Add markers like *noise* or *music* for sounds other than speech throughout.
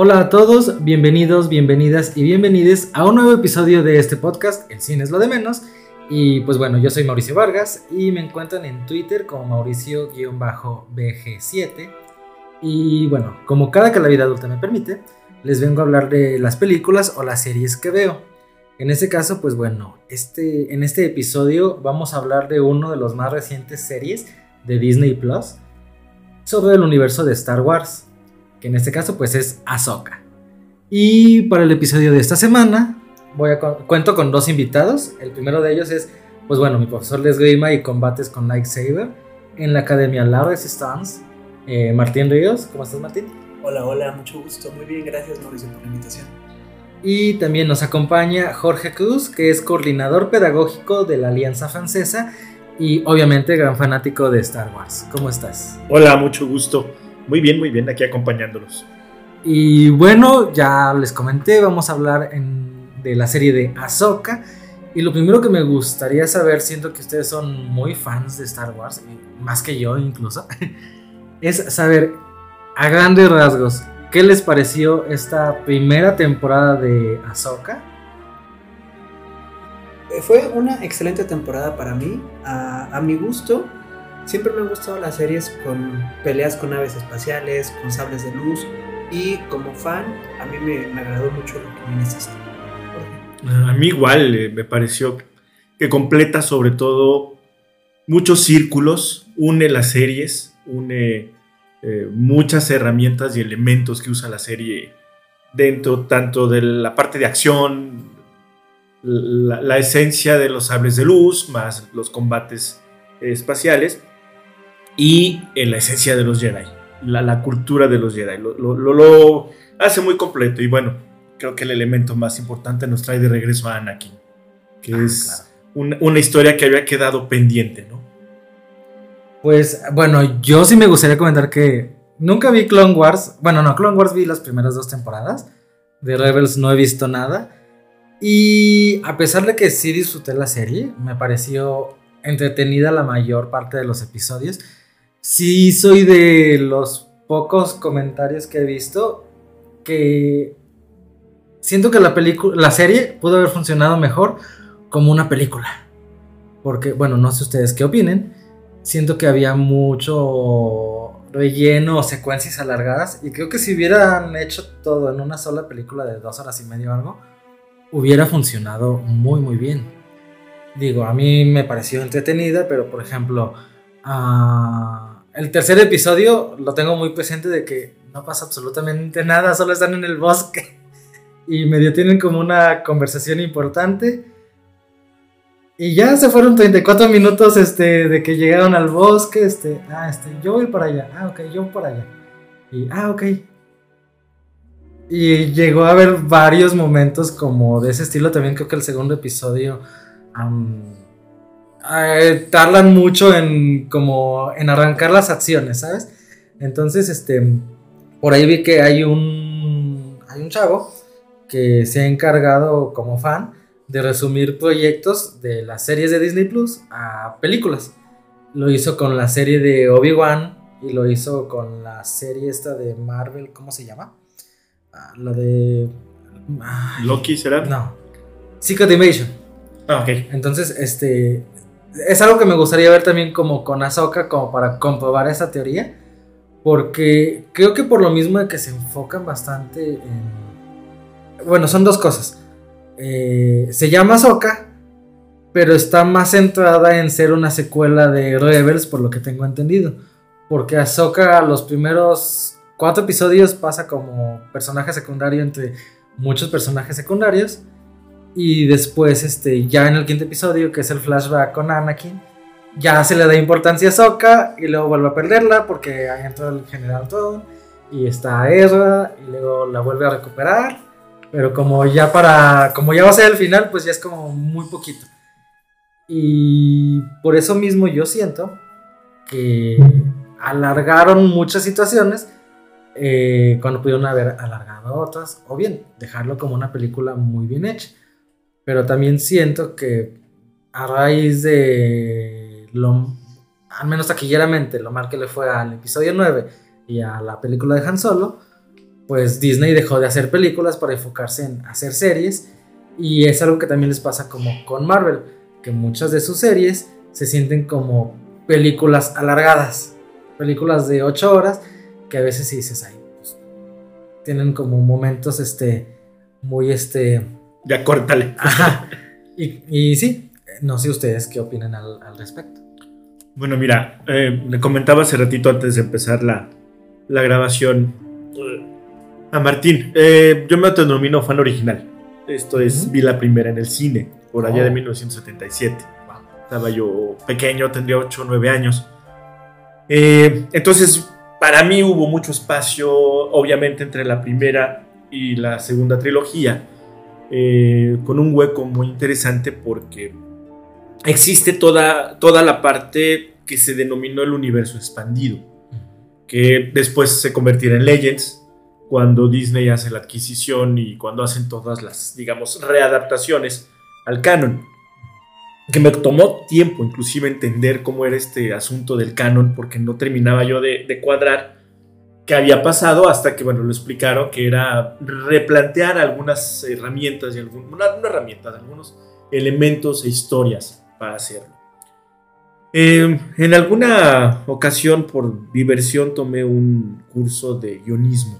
Hola a todos, bienvenidos, bienvenidas y bienvenides a un nuevo episodio de este podcast, El cine es lo de menos. Y pues bueno, yo soy Mauricio Vargas y me encuentran en Twitter como Mauricio-BG7. Y bueno, como cada que la vida adulta me permite, les vengo a hablar de las películas o las series que veo. En este caso, pues bueno, este, en este episodio vamos a hablar de uno de los más recientes series de Disney Plus sobre el universo de Star Wars, que en este caso pues es Ahsoka. Y para el episodio de esta semana voy a cuento con dos invitados. El primero de ellos es, pues bueno, mi profesor de esgrima y combates con lightsaber en la Academia La Resistance, eh, Martín Ríos. ¿Cómo estás, Martín? Hola, hola, mucho gusto. Muy bien, gracias, Mauricio, por la invitación. Y también nos acompaña Jorge Cruz, que es coordinador pedagógico de la Alianza Francesa y obviamente gran fanático de Star Wars. ¿Cómo estás? Hola, mucho gusto. Muy bien, muy bien, aquí acompañándolos. Y bueno, ya les comenté, vamos a hablar de la serie de Ahsoka. Y lo primero que me gustaría saber, siento que ustedes son muy fans de Star Wars, más que yo incluso, *laughs* es saber a grandes rasgos, ¿qué les pareció esta primera temporada de Ahsoka? Eh, fue una excelente temporada para mí, a, mi gusto. Siempre me han gustado las series con peleas con naves espaciales, con sables de luz. Y como fan, a mí me, agradó mucho lo que serie. A mí igual eh, me pareció que completa sobre todo muchos círculos, une las series, une eh, muchas herramientas y elementos que usa la serie dentro tanto de la parte de acción, la, esencia de los sables de luz, más los combates espaciales, y en la esencia de los Jedi, la, cultura de los Jedi. Lo, lo, hace muy completo y bueno, creo que el elemento más importante nos trae de regreso a Anakin, que ah, es una, una historia que había quedado pendiente, ¿no? Pues bueno, yo sí me gustaría comentar que nunca vi Clone Wars. Bueno, no, Clone Wars vi las primeras dos temporadas. De Rebels no he visto nada. Y a pesar de que sí disfruté la serie, me pareció entretenida la mayor parte de los episodios. Sí soy de los pocos comentarios que he visto que siento que la película, la serie pudo haber funcionado mejor como una película. Porque, bueno, no sé ustedes qué opinen, siento que había mucho relleno o secuencias alargadas. Y creo que si hubieran hecho todo en una sola película de dos horas y medio o algo, hubiera funcionado muy, muy bien. Digo, a mí me pareció entretenida, pero por ejemplo, el tercer episodio lo tengo muy presente de que no pasa absolutamente nada, solo están en el bosque *laughs* y medio tienen como una conversación importante y ya se fueron 34 minutos este, de que llegaron al bosque. Este, ah, este, yo voy para allá. Ah, ok, yo para allá. Y, ah, ok. Y llegó a haber varios momentos como de ese estilo. También creo que el segundo episodio eh, tardan mucho en como en arrancar las acciones, ¿sabes? Entonces, este, por ahí vi que hay un, hay un chavo que se ha encargado como fan de resumir proyectos de las series de Disney Plus a películas. Lo hizo con la serie de Obi-Wan y lo hizo con la serie esta de Marvel, ¿cómo se llama? Ah, la de... ¿Loki será? No. Secret Invasion. Ah, ok. Entonces, este... Es algo que me gustaría ver también como con Ahsoka, como para comprobar esa teoría. Porque creo que por lo mismo de que se enfocan bastante en... Bueno, son dos cosas eh, se llama Ahsoka, pero está más centrada en ser una secuela de Rebels, por lo que tengo entendido. Porque Ahsoka, los primeros cuatro episodios, pasa como personaje secundario entre muchos personajes secundarios. Y después, este, ya en el quinto episodio, que es el flashback con Anakin, ya se le da importancia a Ahsoka y luego vuelve a perderla porque ahí entra el general todo. Y está Ezra y luego la vuelve a recuperar pero como ya para. Como ya va a ser el final, pues ya es como muy poquito. Y por eso mismo yo siento que alargaron muchas situaciones eh, cuando pudieron haber alargado otras. O bien, dejarlo como una película muy bien hecha. Pero también siento que a raíz de lo. Al menos taquilleramente, lo mal que le fue al episodio 9 y a la película de Han Solo pues Disney dejó de hacer películas para enfocarse en hacer series y es algo que también les pasa como con Marvel, que muchas de sus series se sienten como películas alargadas, películas de 8 horas que a veces sí dices, ay, pues, tienen como momentos este muy este ya córtale. Ajá. Y, y sí, no sé ustedes qué opinan al, al respecto. Bueno, mira, eh, le comentaba hace ratito antes de empezar la, la grabación eh, a Martín. Eh, yo me autodenomino fan original. Esto es, vi la primera en el cine, por allá Oh. de 1977. Estaba yo pequeño, tendría 8 o 9 años. Eh, entonces, para mí hubo mucho espacio, obviamente, entre la primera y la segunda trilogía, eh, con un hueco muy interesante porque existe toda, toda la parte que se denominó el universo expandido, que después se convertirá en Legends cuando Disney hace la adquisición y cuando hacen todas las, digamos, readaptaciones al canon. Que me tomó tiempo inclusive entender cómo era este asunto del canon, porque no terminaba yo de, de cuadrar qué había pasado hasta que, bueno, lo explicaron que era replantear algunas herramientas y no herramientas, algunos elementos e historias para hacerlo. Eh, en alguna ocasión, por diversión, tomé un curso de guionismo.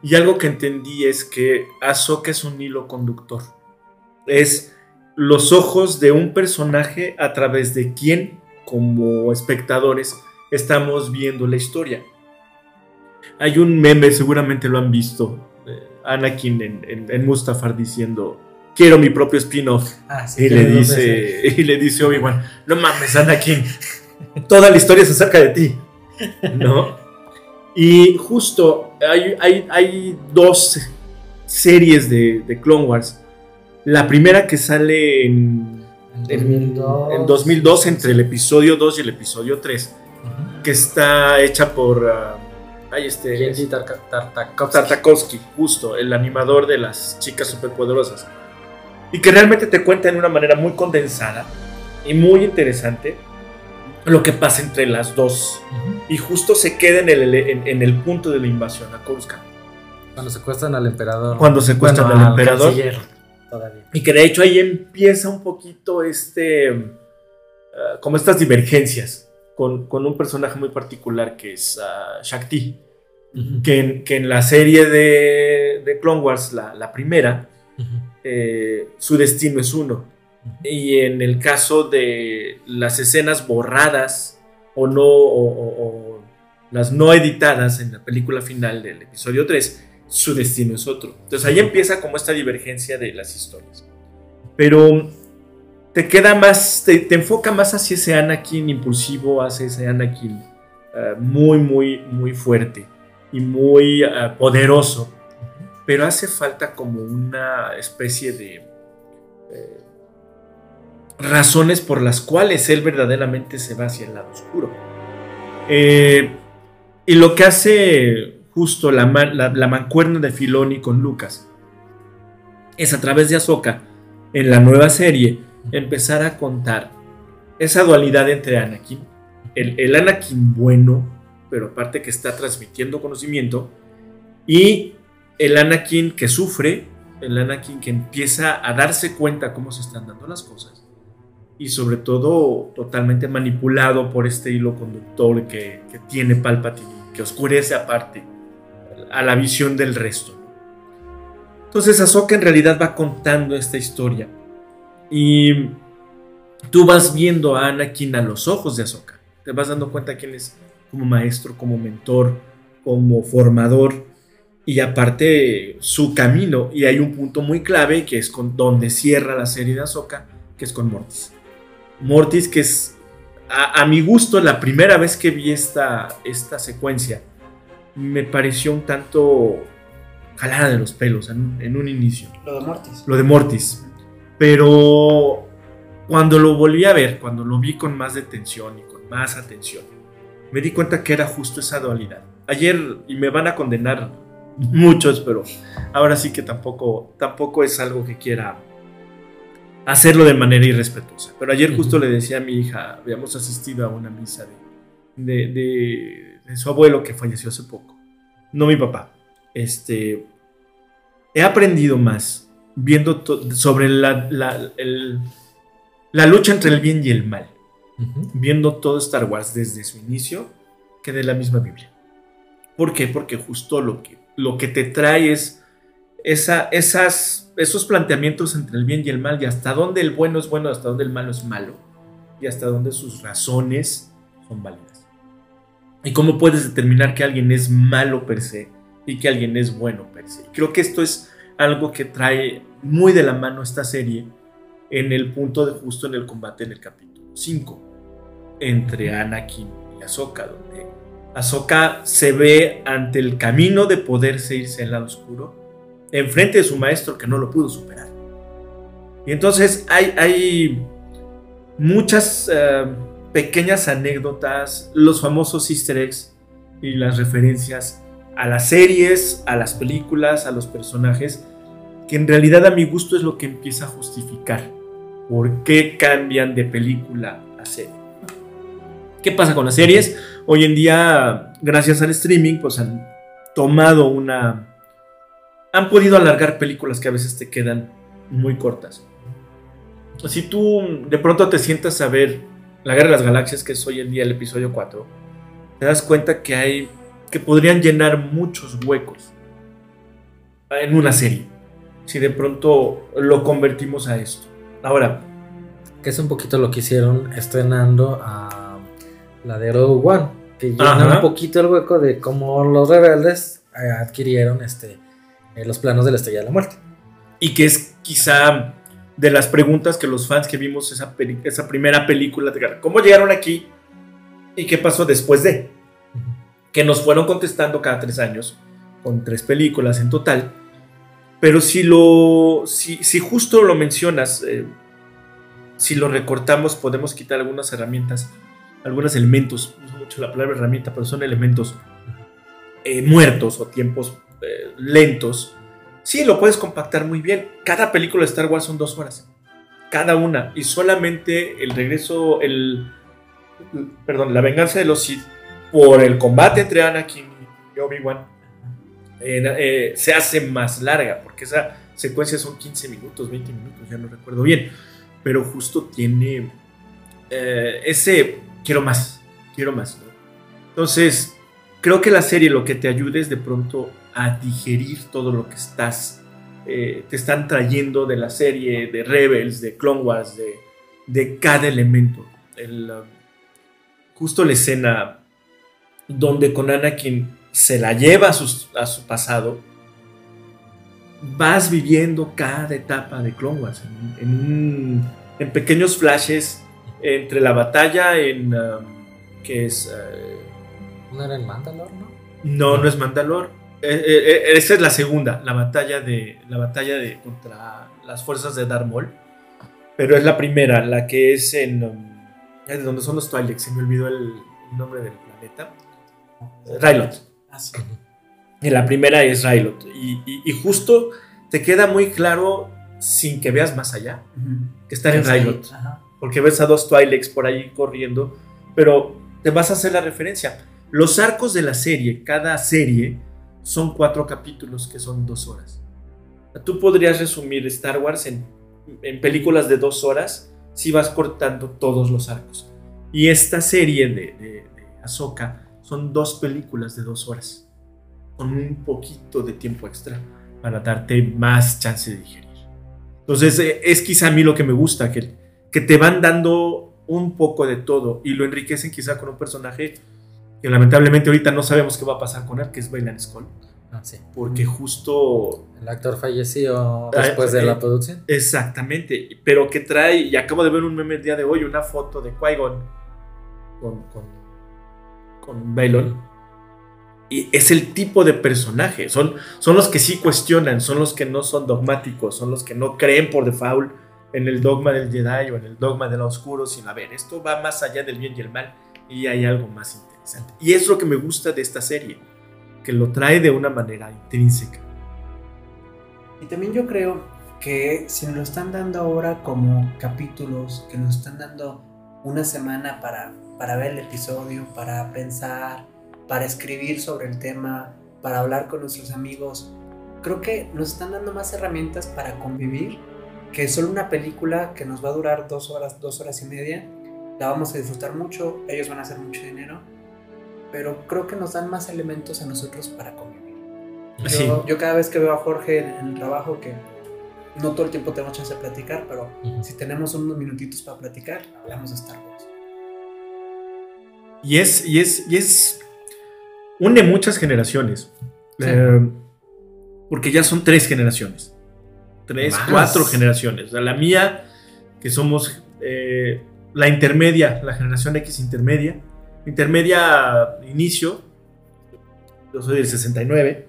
Y algo que entendí es que Ahsoka es un hilo conductor. Es los ojos de un personaje a través de quien, como espectadores, estamos viendo la historia. Hay un meme, seguramente lo han visto, eh, Anakin en, en- en Mustafar diciendo, quiero mi propio spin-off. Ah, sí, Y le dice, y le dice Obi-Wan, no mames, Anakin, *laughs* toda la historia se acerca de ti, ¿no? Y justo hay, hay, hay dos series de, de Clone Wars. La primera que sale en, en, 2002. en 2002 entre el episodio 2 y el episodio 3, Ujú. que está hecha por... ah, ay, este, Genji Tartakovsky. Tartakovsky, justo, el animador de las chicas superpoderosas. Y que realmente te cuenta de una manera muy condensada y muy interesante lo que pasa entre las dos. Ujú. Y justo se queda en el, en, en el punto de la invasión a Coruscant. Cuando secuestran al emperador. Cuando secuestran Bueno, al emperador. canciller, todavía. Y que de hecho ahí empieza un poquito este. ah, como estas divergencias con, con un personaje muy particular que es ah, Shakti. Que en, que en la serie de, de Clone Wars, la, la primera, eh, su destino es uno. Y en el caso de las escenas borradas o no, o, o- o las no editadas en la película final del episodio 3, su destino es otro. Entonces ahí empieza como esta divergencia de las historias. Pero te queda más, te, enfoca más hacia ese Anakin impulsivo, hacia ese Anakin eh, muy, muy, muy fuerte y muy eh, poderoso pero hace falta como una especie de eh, razones por las cuales él verdaderamente se va hacia el lado oscuro. Y lo que hace justo la, la- la mancuerna de Filoni con Lucas es a través de Ahsoka, en la nueva serie, empezar a contar esa dualidad entre Anakin, el, el Anakin bueno, pero aparte que está transmitiendo conocimiento, y el Anakin que sufre, el Anakin que empieza a darse cuenta cómo se están dando las cosas y sobre todo totalmente manipulado por este hilo conductor que, que tiene Palpatine, que oscurece aparte a la visión del resto. Entonces Ahsoka en realidad va contando esta historia y tú vas viendo a Anakin a los ojos de Ahsoka, te vas dando cuenta quién es como maestro, como mentor, como formador y aparte su camino. Y hay un punto muy clave que es con donde cierra la serie de Ahsoka, que es con Mortis. Mortis, que es a, a mi gusto la primera vez que vi esta, esta secuencia, me pareció un tanto jalada de los pelos en, en un inicio Lo de Mortis. lo de Mortis. Pero cuando lo volví a ver, cuando lo vi con más detención y con más atención, me di cuenta que era justo esa dualidad. Ayer, y me van a condenar muchos, pero ahora sí que tampoco, tampoco es algo que quiera hacerlo de manera irrespetuosa. Pero ayer justo le decía a mi hija, habíamos asistido a una misa de, de, de- de su abuelo que falleció hace poco. No mi papá, este, he aprendido más viendo sobre la, la, lucha entre el bien y el mal, viendo todo Star Wars desde su inicio que de la misma Biblia. ¿Por qué? Porque justo lo que, lo que te trae es esa, esas, esos planteamientos entre el bien y el mal y hasta dónde el bueno es bueno, hasta dónde el malo es malo y hasta dónde sus razones son válidas. Y cómo puedes determinar que alguien es malo per se y que alguien es bueno per se. Creo que esto es algo que trae muy de la mano esta serie en el punto de justo en el combate en el capítulo 5 entre Anakin y Ahsoka, donde Ahsoka se ve ante el camino de poderse irse al lado oscuro, enfrente de su maestro que no lo pudo superar. Y entonces hay, hay muchas eh, pequeñas anécdotas, los famosos easter eggs y las referencias a las series, a las películas, a los personajes, que en realidad a mi gusto es lo que empieza a justificar por qué cambian de película a serie. ¿Qué pasa con las series? Hoy en día, gracias al streaming, pues han tomado una... Han podido alargar películas que a veces te quedan muy cortas. Si tú de pronto te sientas a ver La Guerra de las Galaxias, que es hoy en día el episodio 4, te das cuenta que hay que podrían llenar muchos huecos en una serie. Si de pronto lo convertimos a esto. Ahora. Que es un poquito lo que hicieron estrenando a la de Rogue One. Que llena un poquito el hueco de cómo los rebeldes eh, adquirieron este, eh, los planos de la Estrella de la Muerte. Y que es quizá de las preguntas que los fans que vimos esa, esa primera película, de ¿cómo llegaron aquí? ¿Y qué pasó después de? que nos fueron contestando cada tres años, con tres películas en total. Pero si lo. Si, justo lo mencionas, eh, si lo recortamos, podemos quitar algunas herramientas, algunos elementos. No mucho la palabra herramienta, pero son elementos eh, muertos o tiempos eh, lentos. Sí, lo puedes compactar muy bien. Cada película de Star Wars son dos horas. Cada una. Y solamente el regreso, el. Perdón, la venganza de los Sith por el combate entre Anakin y Obi-Wan, eh, se hace más larga, porque esa secuencia son 15 minutos, 20 minutos, ya no recuerdo bien, pero justo tiene eh, ese quiero más, quiero más. Entonces, creo que la serie lo que te ayuda es de pronto a digerir todo lo que estás, eh, te están trayendo de la serie, de Rebels, de Clone Wars, de, de cada elemento. El, justo la escena donde con Anakin se la lleva a su, a su pasado, vas viviendo cada etapa de Clone Wars en, en, pequeños flashes entre la batalla en um, que es uh, no era en Mandalor no no no es Mandalor eh, eh, eh, esa es la segunda la batalla de la batalla de contra las fuerzas de Darth Maul. Pero es la primera la que es en um, de donde son los Twi'lek se me olvidó el nombre del planeta. Rylot. Y la primera es Rylot. Y, justo te queda muy claro, sin que veas más allá, que están en Rylot. Porque ves a dos Twi'leks por ahí corriendo, pero te vas a hacer la referencia. Los arcos de la serie, cada serie, son cuatro capítulos que son dos horas. Tú podrías resumir Star Wars en, películas de dos horas si vas cortando todos los arcos. Y esta serie de, de, de Ahsoka son dos películas de dos horas, con un poquito de tiempo extra para darte más chance de digerir. Entonces eh, es quizá a mí lo que me gusta, que, que te van dando un poco de todo y lo enriquecen quizá con un personaje que lamentablemente ahorita no sabemos qué va a pasar con él, que es Bailan Skull. Ah, sí. Porque justo... El actor falleció después de la eh, producción. Exactamente, pero que trae, y acabo de ver un meme el día de hoy, una foto de Qui-Gon con, con con Bailon. Y es el tipo de personaje. Son, son los que sí cuestionan, son los que no son dogmáticos, son los que no creen por default en el dogma del Jedi o en el dogma del oscuro, sino a ver, esto va más allá del bien y el mal y hay algo más interesante. Y es lo que me gusta de esta serie, que lo trae de una manera intrínseca. Y también yo creo que si nos lo están dando ahora como capítulos, que nos están dando una semana para para ver el episodio, para pensar, para escribir sobre el tema, para hablar con nuestros amigos. Creo que nos están dando más herramientas para convivir que solo una película que nos va a durar dos horas, dos horas y media. La vamos a disfrutar mucho, ellos van a hacer mucho dinero, pero creo que nos dan más elementos a nosotros para convivir. Yo, Sí. yo cada vez que veo a Jorge en, el trabajo, que no todo el tiempo tenemos chance de platicar, pero Ujú. si tenemos unos minutitos para platicar, hablamos de Star Wars. Y es, y es, y es. Une muchas generaciones. Sí. Eh, porque ya son tres generaciones. Tres, Más. cuatro generaciones. O sea, la mía, que somos eh, la intermedia, la generación X intermedia. Intermedia inicio. Yo soy del 69.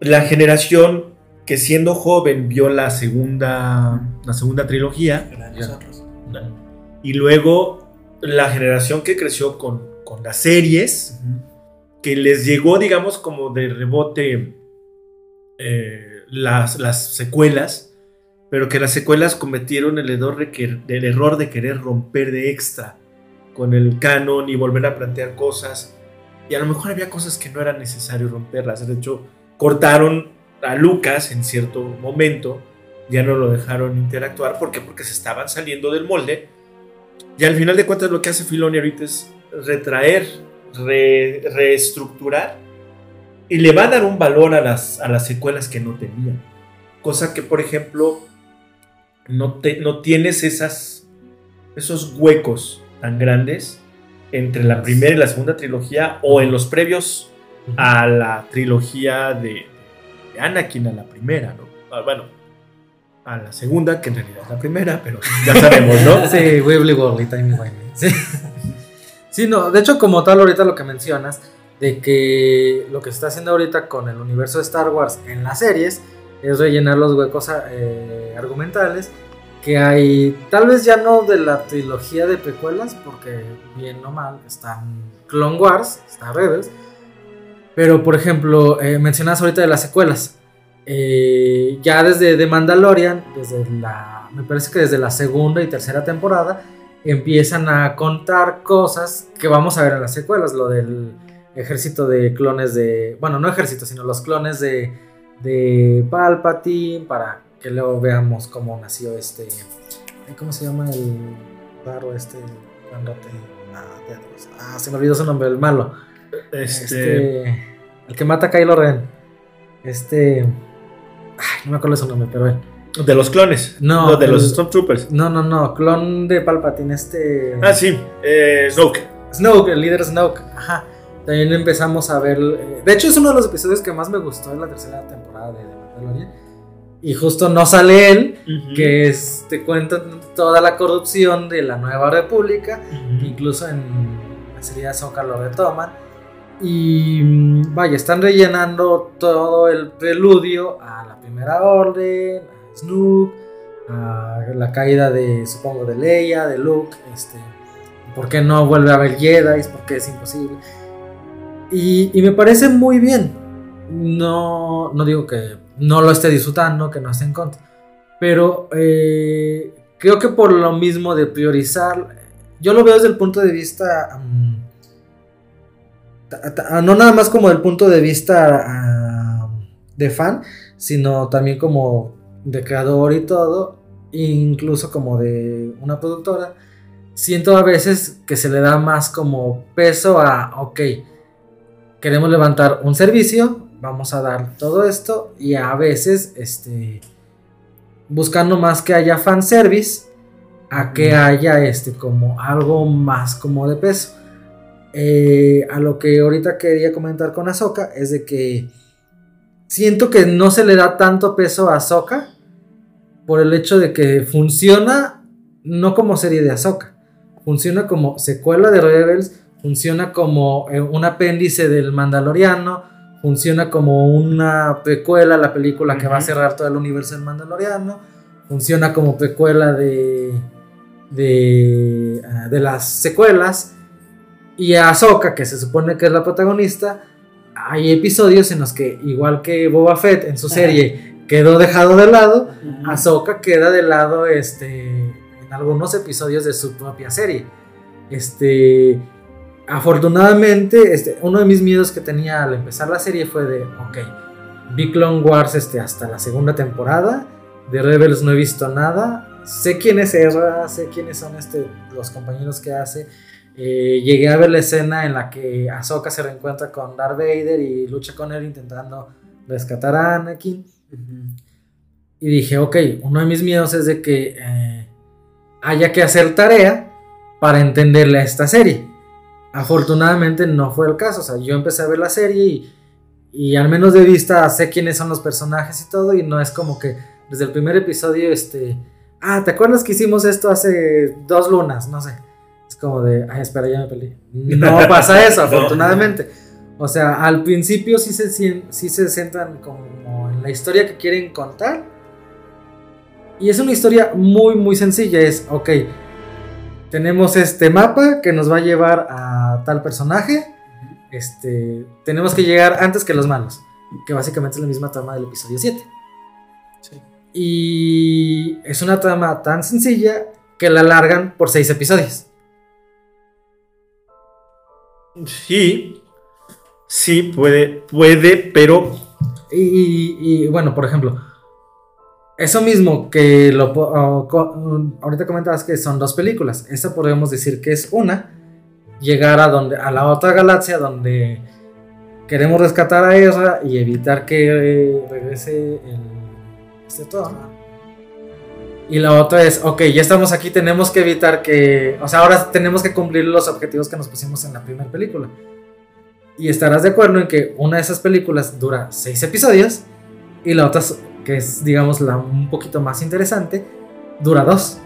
La generación que siendo joven vio la segunda, la segunda trilogía. Nosotros. Y luego la generación que creció con, con las series, que les llegó, digamos, como de rebote eh, las, las secuelas, pero que las secuelas cometieron el error, de el error de querer romper de extra con el canon y volver a plantear cosas. Y a lo mejor había cosas que no era necesario romperlas. De hecho, cortaron a Lucas en cierto momento, ya no lo dejaron interactuar. ¿Por qué? Porque se estaban saliendo del molde. Y al final de cuentas lo que hace Filoni ahorita es retraer, re- reestructurar y le va a dar un valor a las, a las secuelas que no tenían. Cosa que, por ejemplo, no, te- no tienes esos huecos tan grandes entre la primera y la segunda trilogía o en los previos a la trilogía de, de Anakin, a la primera, ¿no? Ah, Bueno, a la segunda, que en realidad es la primera, pero ya sabemos, ¿no? *laughs* Sí, Wibbly Wobbly, Timey Wimey. Sí. sí, no, de hecho, como tal, ahorita lo que mencionas, de que lo que se está haciendo ahorita con el universo de Star Wars en las series es rellenar los huecos eh, argumentales que hay, tal vez ya no de la trilogía de precuelas, porque bien o mal están Clone Wars, está Rebels, pero por ejemplo, eh, mencionas ahorita de las secuelas. Eh, ya desde The Mandalorian, desde la, me parece que desde la segunda y tercera temporada, empiezan a contar cosas que vamos a ver en las secuelas, lo del ejército de clones de, bueno, no ejército, sino los clones de, de Palpatine, para que luego veamos cómo nació este, ¿cómo se llama el raro este grandote? Ah. Ah, se me olvidó su nombre, el malo. Este, Este, el que mata a Kylo Ren. Este, ay, no me acuerdo su nombre, pero él. de los clones. No, de los Stormtroopers. No, no, no, clon de Palpatine, este. Ah, sí, eh, Snoke. Snoke, el líder Snoke. Ajá. También empezamos a ver. eh, De hecho, es uno de los episodios que más me gustó en la tercera temporada de The Mandalorian. Y justo no sale él, que es, te cuentan toda la corrupción de la nueva república. incluso en la serie de Ahsoka lo retoman. Y mm, vaya, están rellenando todo el preludio a la Primera Orden, a Snook, a la caída de, supongo, de Leia, de Luke, este, por qué no vuelve a haber Jedi, por qué es imposible. Y, y me parece muy bien. No, no digo que no lo esté disfrutando, que no esté en contra. Pero eh, creo que por lo mismo de priorizar, yo lo veo desde el punto de vista, mm, no nada más como del punto de vista ah, de fan, sino también como de creador y todo, incluso como de una productora. Siento a veces que se le da más como peso a, ok, queremos levantar un servicio, vamos a dar todo esto y a veces, este, buscando más que haya fanservice a que haya este como algo más como de peso. Eh, a lo que ahorita quería comentar con Ahsoka es de que siento que no se le da tanto peso a Ahsoka por el hecho de que funciona no como serie de Ahsoka, funciona como secuela de Rebels, funciona como eh, un apéndice del Mandaloriano, funciona como una precuela a la película que va a cerrar todo el universo del Mandaloriano, funciona como precuela de de, ah, de las secuelas y a Ahsoka que se supone que es la protagonista hay episodios en los que igual que Boba Fett en su Ajá. serie quedó dejado de lado Ahsoka queda de lado este, en algunos episodios de su propia serie. Este, afortunadamente, este, uno de mis miedos que tenía al empezar la serie fue de, ok, vi Clone Wars este, hasta la segunda temporada, de Rebels no he visto nada, sé quién es Ezra, sé quiénes son este, los compañeros que hace. Eh, llegué a ver la escena en la que Ahsoka se reencuentra con Darth Vader y lucha con él intentando rescatar a Anakin. Y dije, ok, uno de mis miedos es de que eh, haya que hacer tarea para entenderle a esta serie. Afortunadamente no fue el caso, o sea, yo empecé a ver la serie y, y al menos de vista sé quiénes son los personajes y todo y no es como que desde el primer episodio, este, ah, ¿te acuerdas que hicimos esto hace dos lunas? No sé. Es como de, ay, espera, ya me peleé. *laughs* No pasa eso, afortunadamente. O sea, al principio sí se, sí se centran como en la historia que quieren contar. Y es una historia muy, muy sencilla. Es, ok, tenemos este mapa que nos va a llevar a tal personaje. Este, tenemos que llegar antes que los malos. Que básicamente es la misma trama del episodio 7. Y es una trama tan sencilla que la alargan por seis episodios. Sí, sí, puede, puede, pero... Y, bueno, por ejemplo, eso mismo que lo, ahorita comentabas que son dos películas. Esta podemos decir que es una. Llegar a, donde, a la otra galaxia donde queremos rescatar a Ezra y evitar que regrese el todo. Y la otra es, ok, ya estamos aquí, tenemos que evitar que, o sea, ahora tenemos que cumplir los objetivos que nos pusimos en la primera película. Y estarás de acuerdo en que una de esas películas dura seis episodios y la otra, que es, digamos, la un poquito más interesante, dura dos.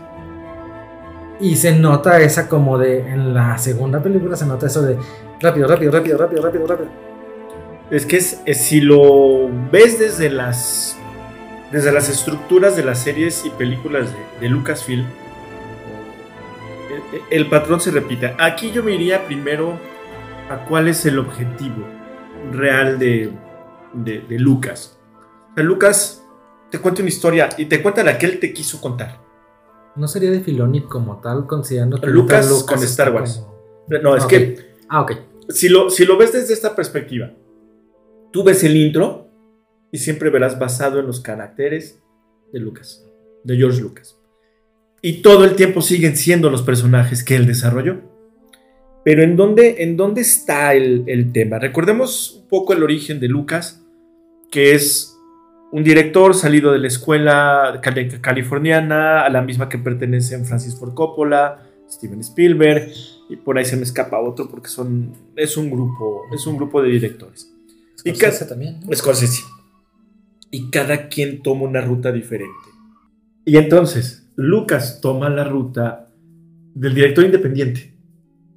Y se nota esa como de, en la segunda película se nota eso de rápido, rápido, rápido, rápido, rápido, rápido. Es que es, si lo ves desde las desde las estructuras de las series y películas de, Lucasfilm, el, patrón se repite. Aquí yo me iría primero a cuál es el objetivo real de, Lucas. Lucas te cuenta una historia y te cuenta la que él te quiso contar. No sería de Filoni como tal, considerando que Lucas, con Star Wars. No, es que. Ah, ok. Si lo, si lo ves desde esta perspectiva, tú ves el intro y siempre verás basado en los caracteres de Lucas, de George Lucas. Y todo el tiempo siguen siendo los personajes que él desarrolló. Pero ¿en dónde, en dónde está el, tema? Recordemos un poco el origen de Lucas, que es un director salido de la escuela californiana, a la misma que pertenecen Francis Ford Coppola, Steven Spielberg, y por ahí se me escapa otro porque son, es, un grupo, es un grupo de directores. Scorsese también. ¿no? Scorsese y cada quien toma una ruta diferente. Y entonces, Lucas toma la ruta del director independiente.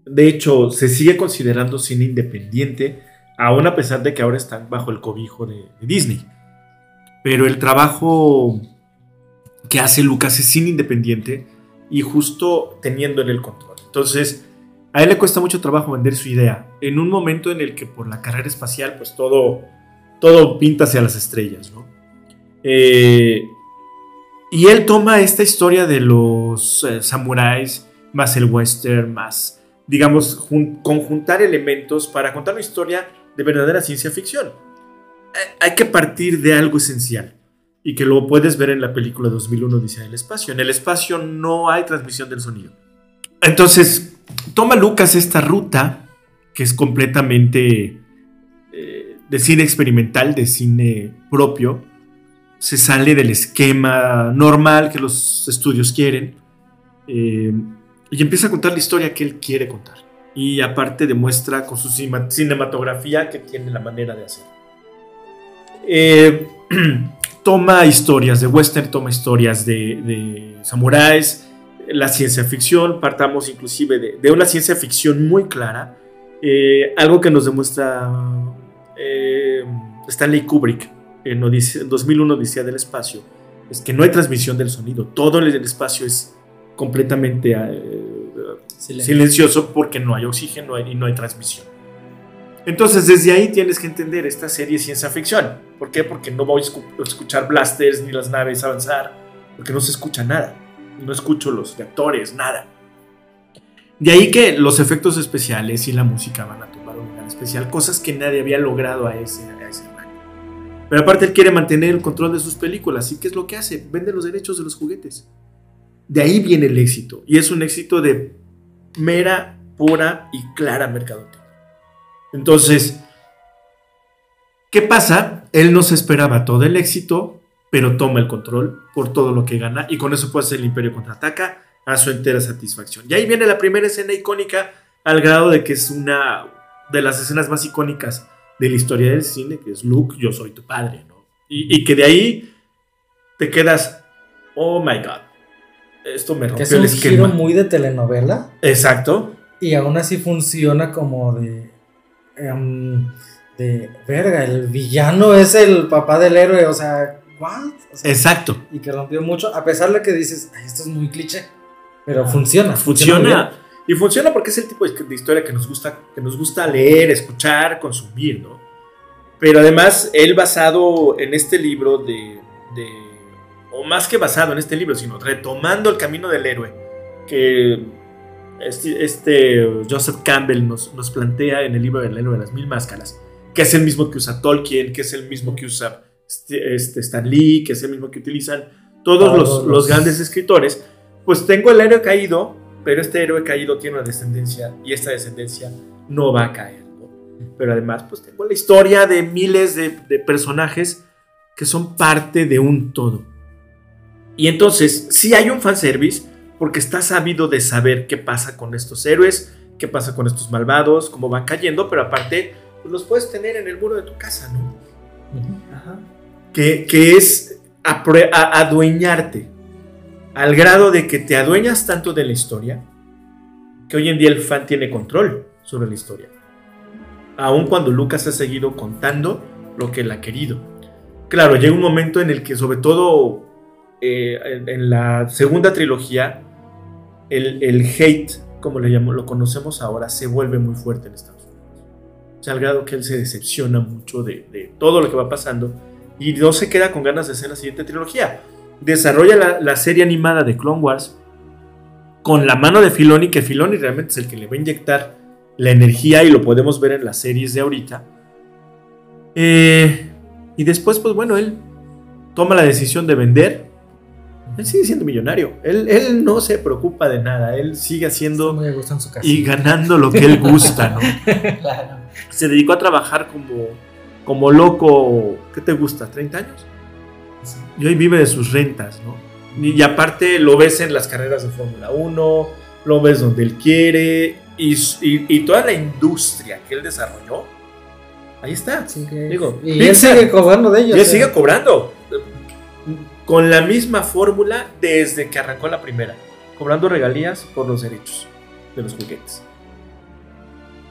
De hecho, se sigue considerando cine independiente, aún a pesar de que ahora están bajo el cobijo de, Disney. Pero el trabajo que hace Lucas es cine independiente y justo teniendo en el control. Entonces, a él le cuesta mucho trabajo vender su idea en un momento en el que por la carrera espacial, pues todo todo pinta hacia las estrellas, ¿no? Eh, y él toma esta historia de los eh, samuráis, más el western, más, digamos, conjuntar elementos para contar una historia de verdadera ciencia ficción. Eh, hay que partir de algo esencial y que lo puedes ver en la película 2001 Dice del Espacio. En el espacio no hay transmisión del sonido. Entonces, toma Lucas esta ruta que es completamente de cine experimental, de cine propio, se sale del esquema normal que los estudios quieren eh, y empieza a contar la historia que él quiere contar. Y aparte demuestra con su cinematografía que tiene la manera de hacer. Eh, *clears throat* toma historias de western, toma historias de, samuráis, la ciencia ficción, partamos inclusive de, una ciencia ficción muy clara, eh, algo que nos demuestra eh, Stanley Kubrick en 2001 Odisea del Espacio es que no hay transmisión del sonido. Todo el espacio es completamente eh, silencioso porque no hay oxígeno y no hay transmisión. Entonces, desde ahí tienes que entender esta serie de ciencia ficción. ¿Por qué? Porque no voy a escuchar blasters ni las naves avanzar, porque no se escucha nada. No escucho los reactores, nada. De ahí que los efectos especiales y la música van a especial, cosas que nadie había logrado a ese, a. Pero aparte él quiere mantener el control de sus películas, ¿y qué es lo que hace? Vende los derechos de los juguetes. De ahí viene el éxito, y es un éxito de mera, pura y clara mercadotecnia. Entonces, ¿qué pasa? Él no se esperaba todo el éxito, pero toma el control por todo lo que gana y con eso puede hacer el imperio contraataca a su entera satisfacción. Y ahí viene la primera escena icónica al grado de que es una de las escenas más icónicas de la historia del cine, que es Luke, yo soy tu padre, ¿no? Y, que de ahí te quedas, oh my god, esto me rompió es un giro muy de telenovela. Exacto. Y aún así funciona como de... Em, de verga, el villano es el papá del héroe, o sea, what? Exacto. Y que rompió mucho, a pesar de que dices, esto es muy cliché, pero funciona. Funciona. Y funciona porque es el tipo de, historia que nos, gusta, que nos gusta leer, escuchar, consumir, ¿no? Pero además, él basado en este libro de, de o más que basado en este libro, sino retomando el camino del héroe, que este, este Joseph Campbell nos, nos, plantea en el libro del héroe de las mil máscaras, que es el mismo que usa Tolkien, que es el mismo que usa este, este Stan Lee, que es el mismo que utilizan todos, los, los, grandes escritores, pues tengo el héroe caído, pero este héroe caído tiene una descendencia y esta descendencia no va a caer. Pero además, pues tengo la historia de miles de, de personajes que son parte de un todo. Y entonces, sí hay un fanservice, porque está sabido de saber qué pasa con estos héroes, qué pasa con estos malvados, cómo van cayendo, pero aparte, pues los puedes tener en el muro de tu casa, ¿no? Ajá. Que, que, es adueñarte, al grado de que te adueñas tanto de la historia, que hoy en día el fan tiene control sobre la historia. Aun cuando Lucas ha seguido contando lo que él ha querido. Claro, llega un momento en el que sobre todo eh, en, la segunda trilogía, el, hate, como lo conocemos ahora, se vuelve muy fuerte en Estados Unidos. O al grado que él se decepciona mucho de, todo lo que va pasando y no se queda con ganas de hacer la siguiente trilogía. Desarrolla la, serie animada de Clone Wars con la mano de Filoni, que Filoni realmente es el que le va a inyectar la energía y lo podemos ver en las series de ahorita. Eh, y después, pues bueno, él toma la decisión de vender él sigue siendo millonario. Él, no se preocupa de nada. Él sigue haciendo y ganando lo que él gusta, ¿no? *laughs* Se dedicó a trabajar como, como loco. ¿Qué te gusta? ¿30 años? Y hoy vive de sus rentas, ¿no? Y, aparte lo ves en las carreras de Fórmula 1, lo ves donde él quiere. Y, toda la industria que él desarrolló, ahí está. y él sigue cobrando de ellos. Y él sigue cobrando con la misma fórmula desde que arrancó la primera, cobrando regalías por los derechos de los juguetes.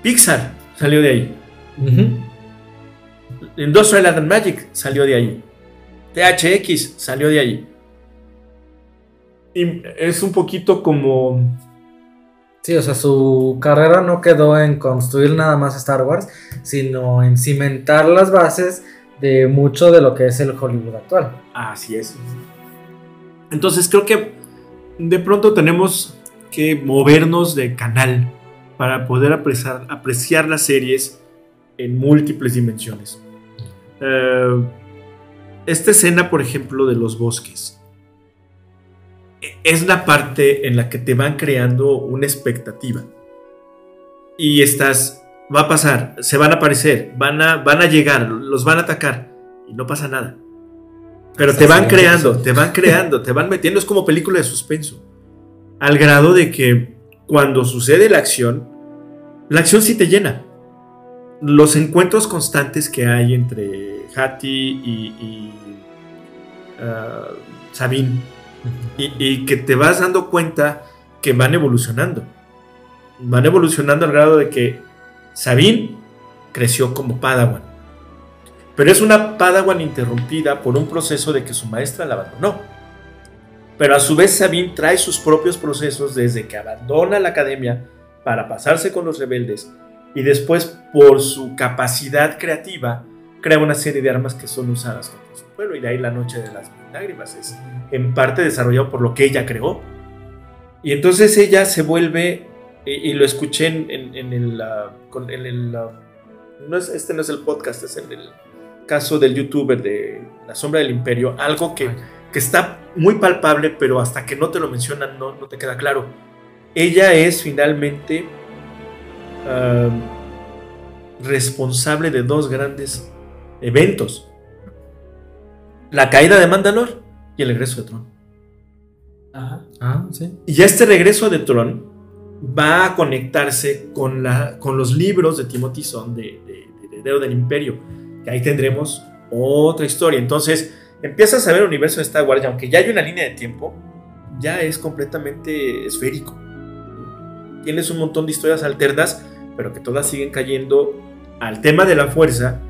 Pixar salió de ahí. Industrial Light and Magic salió de ahí. THX salió de ahí. Y es un poquito como. Sí, o sea, su carrera no quedó en construir nada más Star Wars, sino en cimentar las bases de mucho de lo que es el Hollywood actual. Así es. Entonces creo que de pronto tenemos que movernos de canal para poder apreciar, apreciar las series en múltiples dimensiones. Eh, esta escena, por ejemplo, de los bosques, es la parte en la que te van creando una expectativa. Y estás va a pasar, se van a aparecer, van a, van a llegar, los van a atacar y no pasa nada. Pero te van creando, te van creando, te van metiendo, es como película de suspenso. Al grado de que cuando sucede la acción, la acción sí te llena. Los encuentros constantes que hay entre Hattie y, uh, Sabine y, y que te vas dando cuenta que van evolucionando. Van evolucionando al grado de que Sabine creció como Padawan, pero es una Padawan interrumpida por un proceso de que su maestra la abandonó. Pero a su vez Sabine trae sus propios procesos desde que abandona la academia para pasarse con los rebeldes y después por su capacidad creativa crea una serie de armas que son usadas contra su pueblo y de ahí la noche de las lágrimas es en parte desarrollado por lo que ella creó. Y entonces ella se vuelve y, lo escuché en, en, el, con, el no es, este no es el podcast, es en el caso del youtuber de La Sombra del Imperio, algo que, que está muy palpable, pero hasta que no te lo mencionan no, no te queda claro. Ella es finalmente responsable de dos grandes eventos. La caída de Mandalor y el regreso de Tron. Ajá. Ah, sí. Y este regreso de Tron va a conectarse con, la, con los libros de Timothy Son de, de, de, del Imperio. Que ahí tendremos otra historia. Entonces, empiezas a ver el universo de Star Wars, y aunque ya hay una línea de tiempo, ya es completamente esférico. Tienes un montón de historias alternas, pero que todas siguen cayendo al tema de la fuerza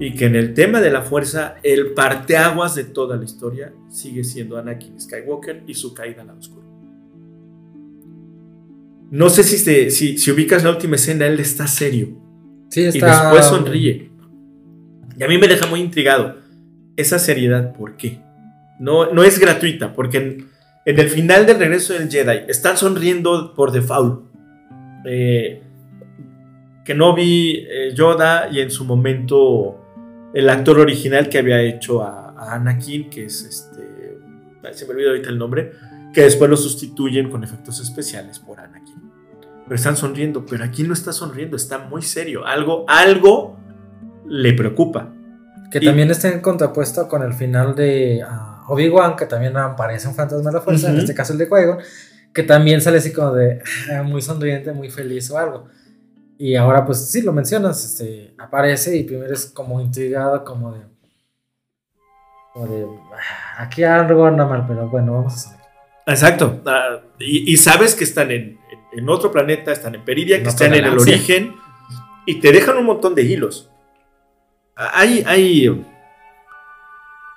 y que en el tema de la fuerza el parteaguas de toda la historia sigue siendo Anakin Skywalker y su caída al lado oscuro. No sé si, si, si, ubicas la última escena, él está serio. Sí, está... Y después sonríe. Y a mí me deja muy intrigado. Esa seriedad, ¿por qué? No, no es gratuita, porque en, en el final del regreso del Jedi están sonriendo por default. Eh, que no vi eh, Yoda y en su momento el actor original que había hecho a, Anakin, que es este, se me olvidó ahorita el nombre, que después lo sustituyen con efectos especiales por Anakin. Pero están sonriendo, pero aquí no está sonriendo, está muy serio. Algo, algo le preocupa. Que también está en contrapuesto con el final de ah, Obi-Wan, que también aparece un fantasma de la fuerza, en este caso el de qui que también sale así como de ah, muy sonriente, muy feliz o algo. Y ahora, pues sí, lo mencionas, este, aparece y primero es como intrigado, como de. Como de. Ah, aquí algo anda mal, pero bueno, vamos a saber. Exacto. Ah, y, sabes que están en, en, otro planeta, están en Peridia, que están en el origen, y te dejan un montón de hilos. Hay. hay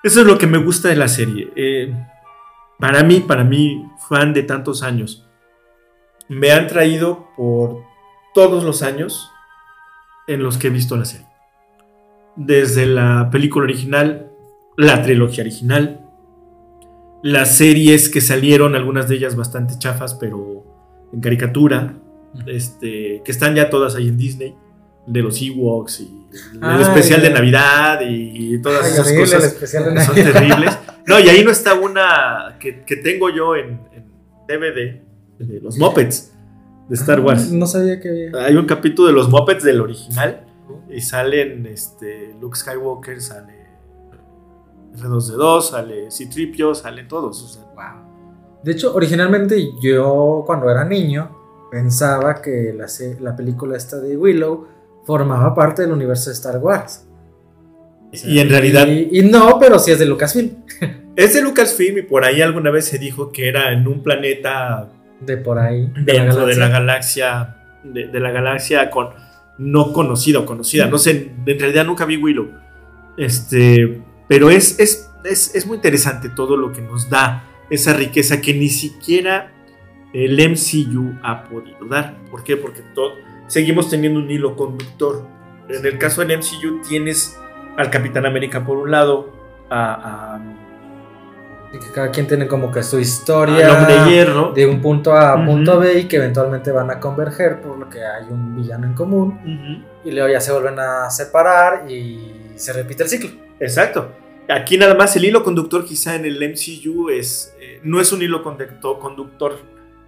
eso es lo que me gusta de la serie. Eh, para mí, para mí, fan de tantos años, me han traído por todos los años en los que he visto la serie. Desde la película original, la trilogía original, las series que salieron, algunas de ellas bastante chafas, pero en caricatura, este, que están ya todas ahí en Disney, de los Ewoks y el especial de Navidad y todas esas cosas son terribles. No, y ahí no está una que, tengo yo en, en DVD, de los Muppets de Star ah, Wars. No sabía que había. Hay un capítulo de los Muppets del original y salen este, Luke Skywalker, sale R2D2, sale C-Tripio, salen todos. De hecho, originalmente yo cuando era niño pensaba que la, la película esta de Willow formaba parte del universo de Star Wars. y en realidad... Y, no, pero sí es de Lucasfilm. *laughs* Es de Lucasfilm y por ahí alguna vez se dijo que era en un planeta de por ahí. Dentro de la galaxia. De, la galaxia con, no conocida o conocida. No sé, en realidad nunca vi Willow. Este, pero es, es, es, muy interesante todo lo que nos da esa riqueza que ni siquiera el MCU ha podido dar. ¿Por qué? Porque seguimos teniendo un hilo conductor. En el caso del MCU tienes al Capitán América por un lado, a que cada quien tiene como que su historia de, hierro. de un punto A a punto B y que eventualmente van a converger por lo que hay un villano en común y luego ya se vuelven a separar y se repite el ciclo. Exacto. Aquí nada más el hilo conductor quizá en el MCU es eh, no es un hilo conductor,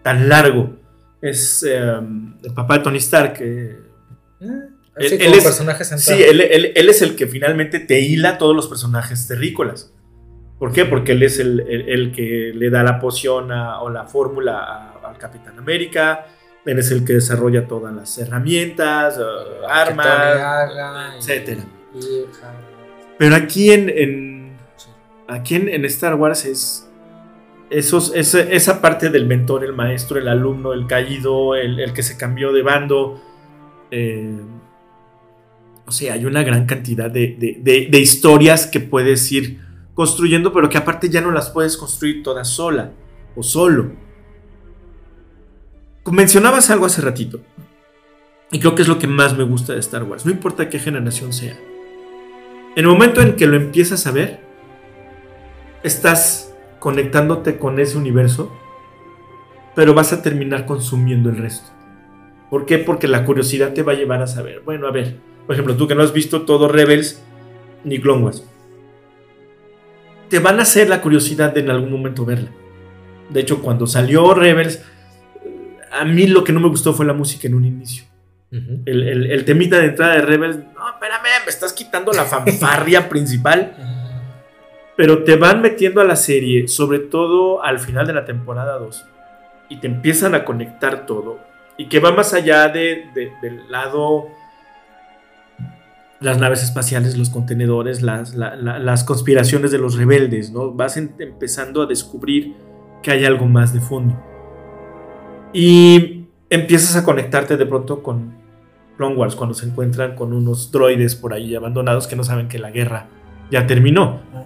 tan largo. Es em, el papá de Tony Stark. Eh, él, es, personaje Sí, él, es el que finalmente te hila todos los personajes terrícolas. ¿Por qué? Porque él es el, que le da la poción o la fórmula al Capitán América. Él es el que desarrolla todas las herramientas, uh, armas, etc. Pero aquí en, aquí en, Star Wars es esos, esa, parte del mentor, el maestro, el alumno, el caído, el, que se cambió de bando. Eh, o sea, hay una gran cantidad de, de historias que puedes ir construyendo, pero que aparte ya no las puedes construir todas sola o solo. Mencionabas algo hace ratito, y creo que es lo que más me gusta de Star Wars, no importa qué generación sea. En el momento en que lo empiezas a ver, estás conectándote con ese universo, pero vas a terminar consumiendo el resto. ¿Por qué? Porque la curiosidad te va a llevar a saber. Bueno, a ver, por ejemplo, tú que no has visto todo Rebels ni Clone Wars, te van a hacer la curiosidad de en algún momento verla. De hecho, cuando salió Rebels, a mí lo que no me gustó fue la música en un inicio. el, el, temita de entrada de Rebels, no, espérame, me estás quitando la fanfarria *laughs* principal. Pero te van metiendo a la serie, sobre todo al final de la temporada 2, y te empiezan a conectar todo. Y que va más allá de, del lado las naves espaciales, los contenedores, las, las, conspiraciones de los rebeldes, ¿no? Vas empezando a descubrir que hay algo más de fondo. Y empiezas a conectarte de pronto con Clone Wars cuando se encuentran con unos droides por ahí abandonados que no saben que la guerra ya terminó. Ah,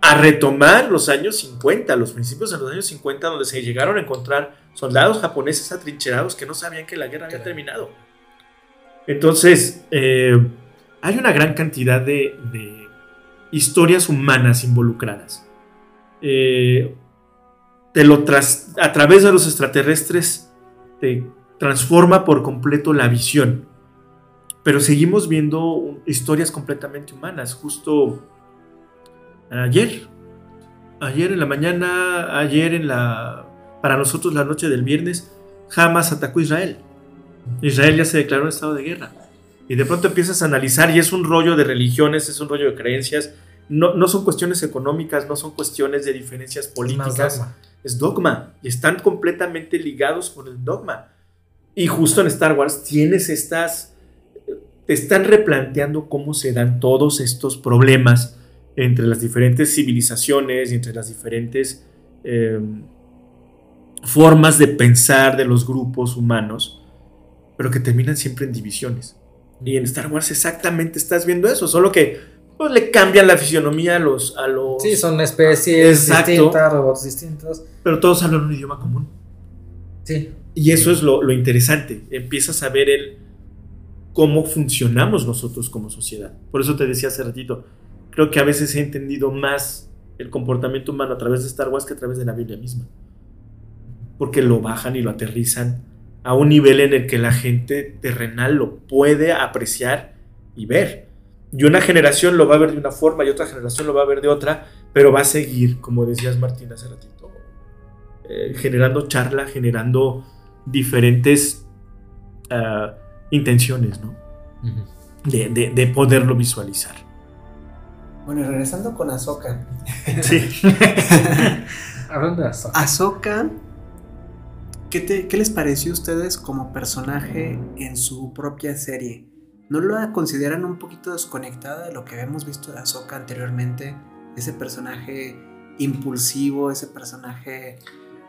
a retomar los años 50, los principios de los años 50, donde se llegaron a encontrar soldados japoneses atrincherados que no sabían que la guerra había terminado. Entonces, eh, hay una gran cantidad de, historias humanas involucradas. Eh, lo a través de los extraterrestres te transforma por completo la visión. Pero seguimos viendo historias completamente humanas. Justo ayer, ayer en la mañana, ayer en la, para nosotros la noche del viernes, Hamas atacó Israel. Israel ya se declaró en estado de guerra. Y de pronto empiezas a analizar y es un rollo de religiones, es un rollo de creencias. No, no son cuestiones económicas, no son cuestiones de diferencias políticas. Es, dogma. Y están completamente ligados con el dogma. Y justo en Star Wars tienes estas... Te están replanteando cómo se dan todos estos problemas entre las diferentes civilizaciones y entre las diferentes eh, formas de pensar de los grupos humanos, pero que terminan siempre en divisiones. Y en Star Wars exactamente estás viendo eso, solo que pues, le cambian la fisionomía a los, a los... Sí, son especies distintas, robots distintos. Pero todos hablan un idioma común. Sí. Y eso es lo, lo interesante. Empiezas a ver el cómo funcionamos nosotros como sociedad. Por eso te decía hace ratito, creo que a veces he entendido más el comportamiento humano a través de Star Wars que a través de la Biblia misma. Porque lo bajan y lo aterrizan a un nivel en el que la gente terrenal lo puede apreciar y ver. Y una generación lo va a ver de una forma y otra generación lo va a ver de otra, pero va a seguir, como decías Martín hace ratito, eh, generando charla, generando diferentes ah, intenciones, ¿no? de poderlo visualizar. Bueno, y regresando con Ahsoka. Sí. *laughs* Hablando de Ahsoka. Ahsoka, ¿qué, ¿qué les pareció a ustedes como personaje en su propia serie? ¿No lo consideran un poquito desconectada de lo que habíamos visto de Ahsoka anteriormente? Ese personaje impulsivo, ese personaje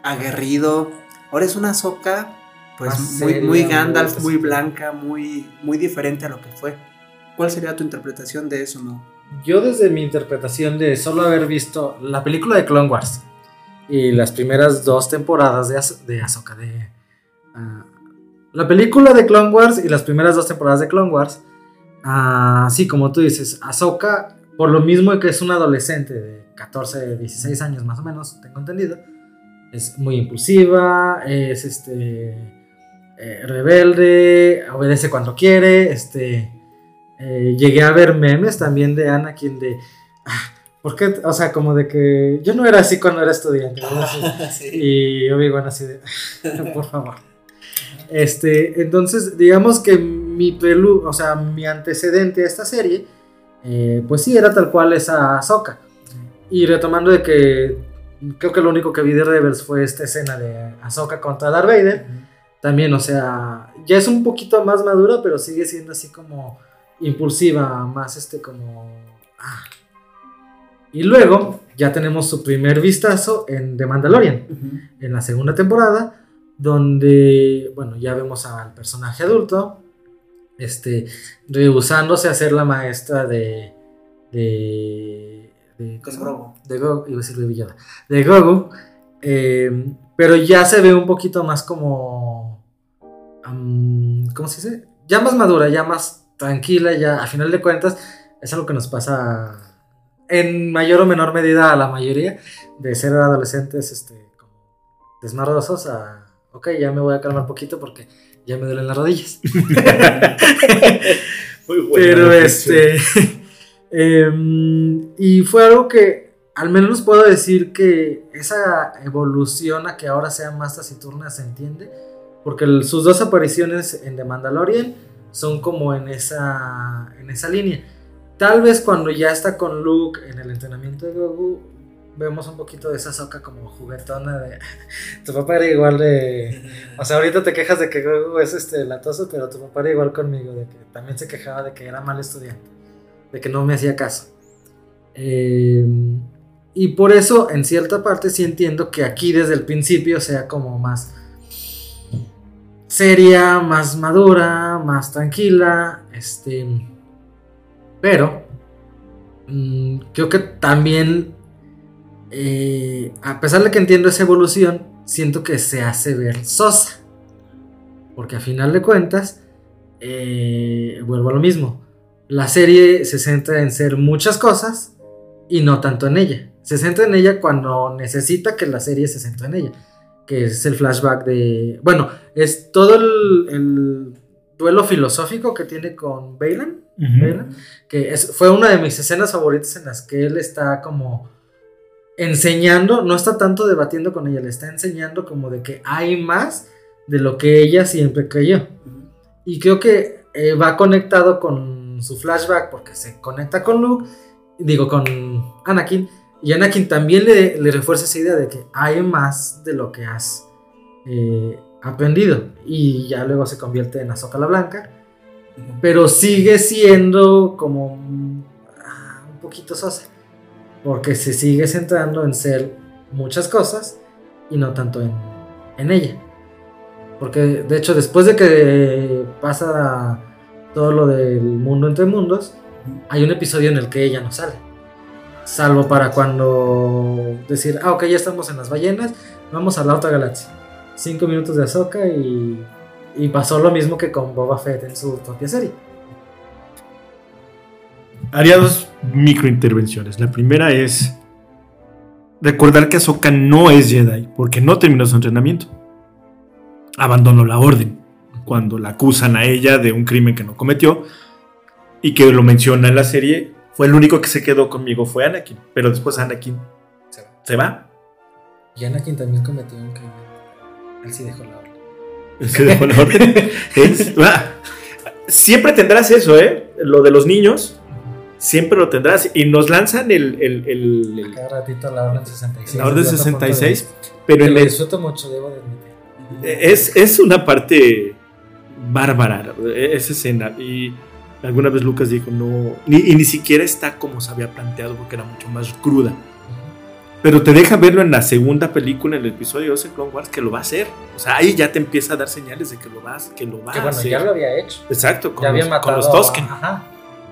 aguerrido. Ahora es una Ahsoka pues muy, muy Gandalf, muy blanca, muy, muy diferente a lo que fue. ¿Cuál sería tu interpretación de eso, no? yo desde mi interpretación de solo haber visto la película de Clone Wars y las primeras dos temporadas de, de Ahsoka, de... Ah, la película de Clone Wars y las primeras dos temporadas de Clone Wars, uh, sí, como tú dices, Ahsoka, por lo mismo que es una adolescente de 14, 16 años más o menos, tengo entendido, es muy impulsiva, es este... Eh, rebelde, obedece cuando quiere, este eh, llegué a ver memes también de Anakin de... Ah, ¿Por qué? O sea, como de que yo no era así cuando era estudiante. *laughs* Y Obi-Wan así de... *laughs* por favor. Este, entonces, digamos que mi pelu, o sea, mi antecedente a esta serie, eh, pues sí, era tal cual esa Ahsoka. Y retomando de que creo que lo único que vi de Rebels fue esta escena de Ahsoka contra Darth Vader. También, o sea, ya es un poquito más madura, pero sigue siendo así como impulsiva, más este como... Ah. Y luego ya tenemos su primer vistazo en The Mandalorian, en la segunda temporada, donde, bueno, ya vemos al personaje adulto, este, rehusándose a ser la maestra de... de de. De Gogo, iba a decir de Villada. De Gogo. Eh, pero ya se ve un poquito más como. ¿Cómo se dice? Ya más madura, ya más tranquila, ya a final de cuentas es algo que nos pasa en mayor o menor medida a la mayoría de ser adolescentes este, como desmadrosos a, ok, ya me voy a calmar poquito porque ya me duelen las rodillas. *laughs* Muy buena Pero este. *laughs* em, y fue algo que al menos puedo decir que esa evolución a que ahora sea más taciturna se entiende. Porque el- sus dos apariciones en The Mandalorian son como en esa, en esa línea. Tal vez cuando ya está con Luke en el entrenamiento de Grogu, vemos un poquito de esa soca como juguetona de. *laughs* tu papá era igual de. O sea, ahorita te quejas de que Grogu es este latoso, pero tu papá era igual conmigo, de que también se quejaba de que era mal estudiante, de que no me hacía caso. Eh, y por eso, en cierta parte, sí entiendo que aquí desde el principio sea como más seria, más madura, más tranquila, este. Pero mm, creo que también, eh, a pesar de que entiendo esa evolución, siento que se hace ver sosa. Porque a final de cuentas, eh, vuelvo a lo mismo. La serie se centra en ser muchas cosas y no tanto en ella. Se centra en ella cuando necesita que la serie se centre en ella. Que es el flashback de... Bueno, es todo el, el duelo filosófico que tiene con Bailan. Que es- fue una de mis escenas favoritas en las que él está como enseñando, no está tanto debatiendo con ella, le está enseñando como de que hay más de lo que ella siempre creyó. Y creo que eh, va conectado con su flashback porque se conecta con Luke, digo, con Anakin. Y Anakin también le, le refuerza esa idea de que hay más de lo que has eh, aprendido. Y ya luego se convierte en Ahsoka la Blanca. Pero sigue siendo como un poquito sosa. Porque se sigue centrando en ser muchas cosas y no tanto en, en ella. Porque de hecho después de que pasa todo lo del mundo entre mundos, hay un episodio en el que ella no sale. Salvo para cuando decir, ah, ok, ya estamos en las ballenas, vamos a la otra galaxia. Cinco minutos de Ahsoka y, y pasó lo mismo que con Boba Fett en su propia serie. Haría dos microintervenciones. La primera es recordar que Ahsoka no es Jedi porque no terminó su entrenamiento. Abandonó la orden cuando la acusan a ella de un crimen que no cometió y que lo menciona en la serie. Fue el único que se quedó conmigo fue Anakin, pero después Anakin se va. Y Anakin también cometió un crimen. Él sí dejó la orden. *laughs* Orden. Es- ah, Siempre tendrás eso, ¿eh? Lo de los niños, siempre lo tendrás. Y nos lanzan el- el- el, el, Cada ratito la orden 66. La orden Yo ando a punto de- 66, pero en el- disfruto mucho, debo de admitir. es, es una parte bárbara esa escena. Y alguna vez Lucas dijo, no, ni, y ni siquiera está como se había planteado porque era mucho más cruda. Pero te deja verlo en la segunda película, en el episodio 12 de Clone Wars, que lo va a hacer. O sea, ahí ya te empieza a dar señales de que lo vas, que lo va Que a bueno, hacer. ya lo había hecho. Exacto, con ya había los, matado con los Tosken. A, ajá,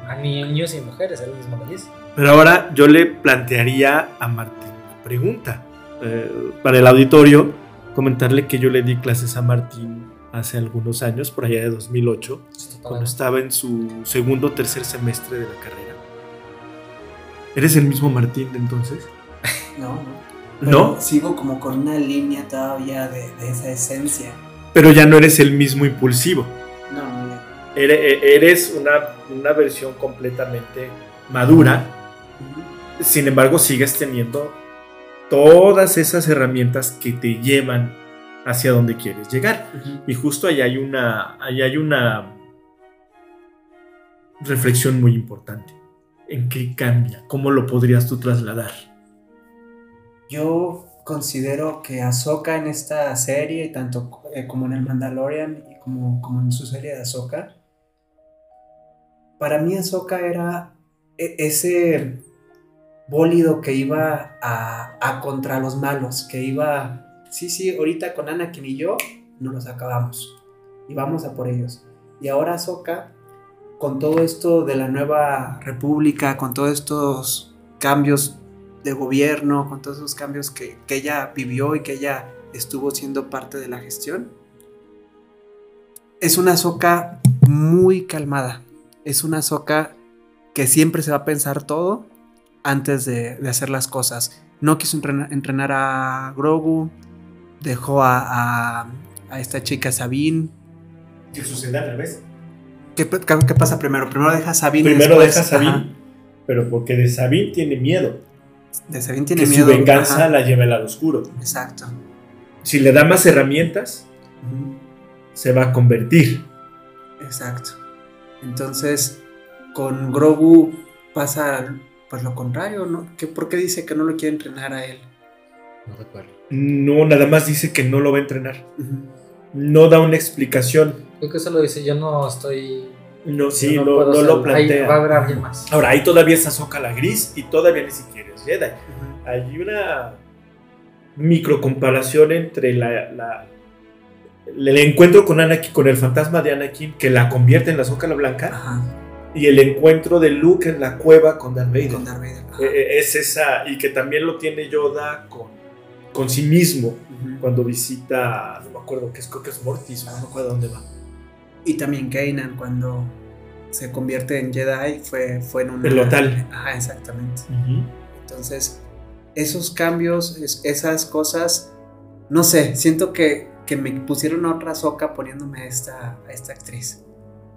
a niños y mujeres, él mismo lo dice. Pero ahora yo le plantearía a Martín una pregunta. Eh, para el auditorio, comentarle que yo le di clases a Martín hace algunos años, por allá de 2008, cuando estaba en su segundo o tercer semestre de la carrera. ¿Eres el mismo Martín de entonces? No, no. ¿No? Sigo como con una línea todavía de, de esa esencia. Pero ya no eres el mismo impulsivo. No, no, ya. Eres, eres una, una versión completamente madura. Sin embargo, sigues teniendo todas esas herramientas que te llevan hacia donde quieres llegar. Y justo ahí hay una, ahí hay una reflexión muy importante. ¿En qué cambia? ¿Cómo lo podrías tú trasladar? Yo considero que Ahsoka en esta serie, tanto eh, como en el Mandalorian y como, como en su serie de Ahsoka, para mí Ahsoka era e- ese bólido que iba a, a contra los malos, que iba, sí, sí, ahorita con Anakin y yo nos los acabamos y vamos a por ellos. Y ahora Ahsoka, con todo esto de la nueva república, con todos estos cambios de gobierno, con todos esos cambios que, que ella vivió y que ella estuvo siendo parte de la gestión, es una soca muy calmada. Es una soca que siempre se va a pensar todo antes de, de hacer las cosas. No quiso entrenar, entrenar a Grogu, dejó a, a, a esta chica Sabine. ¿Qué sucede al revés? ¿Qué, qué, qué pasa primero? Primero deja a Sabine. Primero después- deja a Sabine, ajá, pero porque de Sabine tiene miedo. De Sabine tiene que miedo. su venganza ajá, la lleve al lado oscuro. Exacto. Si le da más herramientas, se va a convertir. Exacto. Entonces, con Grogu pasa pues lo contrario, ¿no? ¿Qué, ¿Por qué dice que no lo quiere entrenar a él? No recuerdo. No, nada más dice que no lo va a entrenar. No da una explicación. Creo que eso lo dice, yo no estoy... No, sí, no, no ser- lo ahí plantea. va a haber alguien más. Ahora, ahí todavía está Soca la gris y todavía ni siquiera Jedi. Hay una micro comparación entre la, la- el encuentro con Anakin, con el fantasma de Anakin, que la convierte en la Zócala Blanca, Ajá. y el encuentro de Luke en la cueva con Darth Vader. Con Darth Vader. Ajá. Eh, eh, es esa, y que también lo tiene Yoda con, con sí mismo Ujú. cuando visita, no me acuerdo qué es, creo que es Mortis, no me acuerdo dónde va. Y también Kanan cuando se convierte en Jedi fue, fue en un... El Lotal. Ajá, exactamente. Entonces, esos cambios, es- esas cosas, no sé, siento que, que me pusieron a otra soca poniéndome a esta, a esta actriz.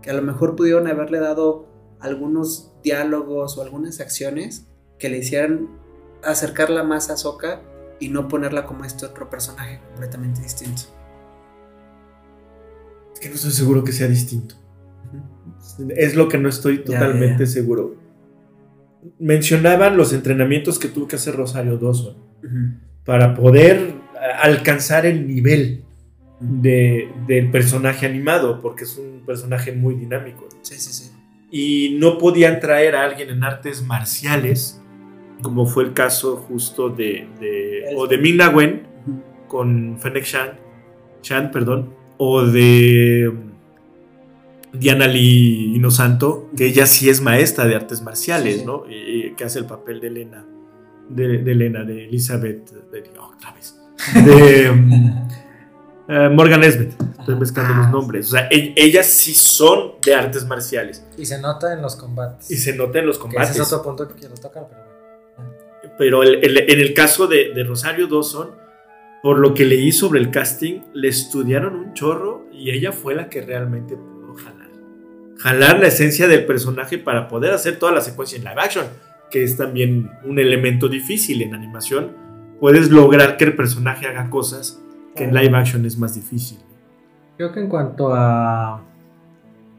Que a lo mejor pudieron haberle dado algunos diálogos o algunas acciones que le hicieran acercarla más a Soca y no ponerla como este otro personaje completamente distinto. Es que no estoy seguro que sea distinto. Es lo que no estoy Ya, totalmente ya, ya. seguro. Mencionaban los entrenamientos que tuvo que hacer Rosario Dawson para poder alcanzar el nivel de- del personaje animado, porque es un personaje muy dinámico. Sí, sí, sí. Y no podían traer a alguien en artes marciales, como fue el caso justo de, de- o de Ming-Na Wen Ujú. con Fennec Shan, Shan, perdón, o de Diana Lee Inosanto, que ella sí es maestra de artes marciales, Sí, sí. ¿no? Y, y que hace el papel de Elena, de, de Elena, de Elizabeth, de, otra vez, de *laughs* mm, eh, Morgan Nesbitt, estoy mezclando Ah, los nombres, o sea, e- ellas sí son de artes marciales Y se nota en los combates. y se nota en los Que ese combates. es otro punto que quiero tocar, pero bueno. Pero el- el- en el caso de, de Rosario Dawson, por lo que leí sobre el casting, le estudiaron un chorro y ella fue la que realmente. Jalar la esencia del personaje para poder hacer toda la secuencia en live action, que es también un elemento difícil en animación. Puedes lograr que el personaje haga cosas que en live action es más difícil. Creo que en cuanto a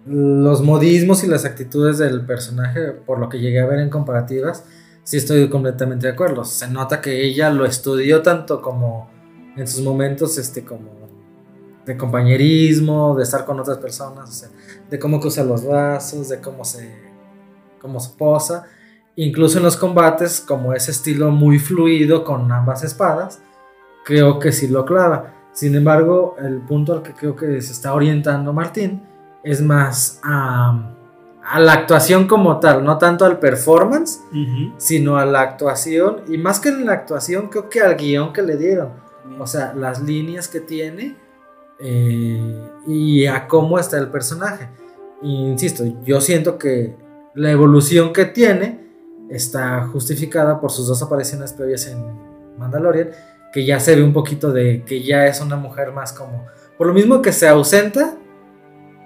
los modismos y las actitudes del personaje, por lo que llegué a ver en comparativas, sí estoy completamente de acuerdo. Se nota que ella lo estudió tanto como en sus momentos este como de compañerismo, de estar con otras personas, o sea, de cómo cruza los brazos, de cómo se cómo se posa, incluso en los combates como ese estilo muy fluido con ambas espadas, creo que sí lo clava. Sin embargo, el punto al que creo que se está orientando Martín es más a, a la actuación como tal, no tanto al performance, sino a la actuación, y más que en la actuación, creo que al guion que le dieron, o sea, las líneas que tiene eh, y a cómo está el personaje. Insisto, yo siento que la evolución que tiene está justificada por sus dos apariciones previas en Mandalorian, que ya se ve un poquito de que ya es una mujer más como, por lo mismo que se ausenta,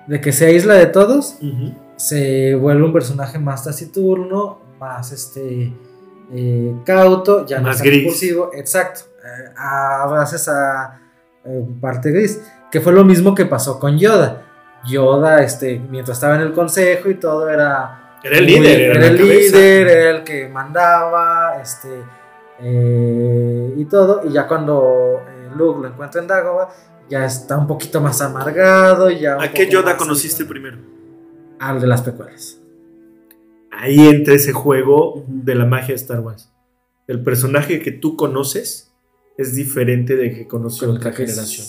de que se aísla de todos, se vuelve un personaje más taciturno, más este eh, cauto, ya no Más es tan gris. impulsivo, exacto, eh, a veces a eh, parte gris, que fue lo mismo que pasó con Yoda. Yoda, este, mientras estaba en el consejo y todo era Era el muy- líder, era, el cabeza. líder, era el que mandaba, este, eh, y todo. Y ya cuando eh, Luke lo encuentra en Dagobah, ya está un poquito más amargado. Ya ¿A qué Yoda conociste primero? Al de las precuelas. Ahí entra ese juego de la magia de Star Wars. El personaje que tú conoces es diferente de que conoció otra generación.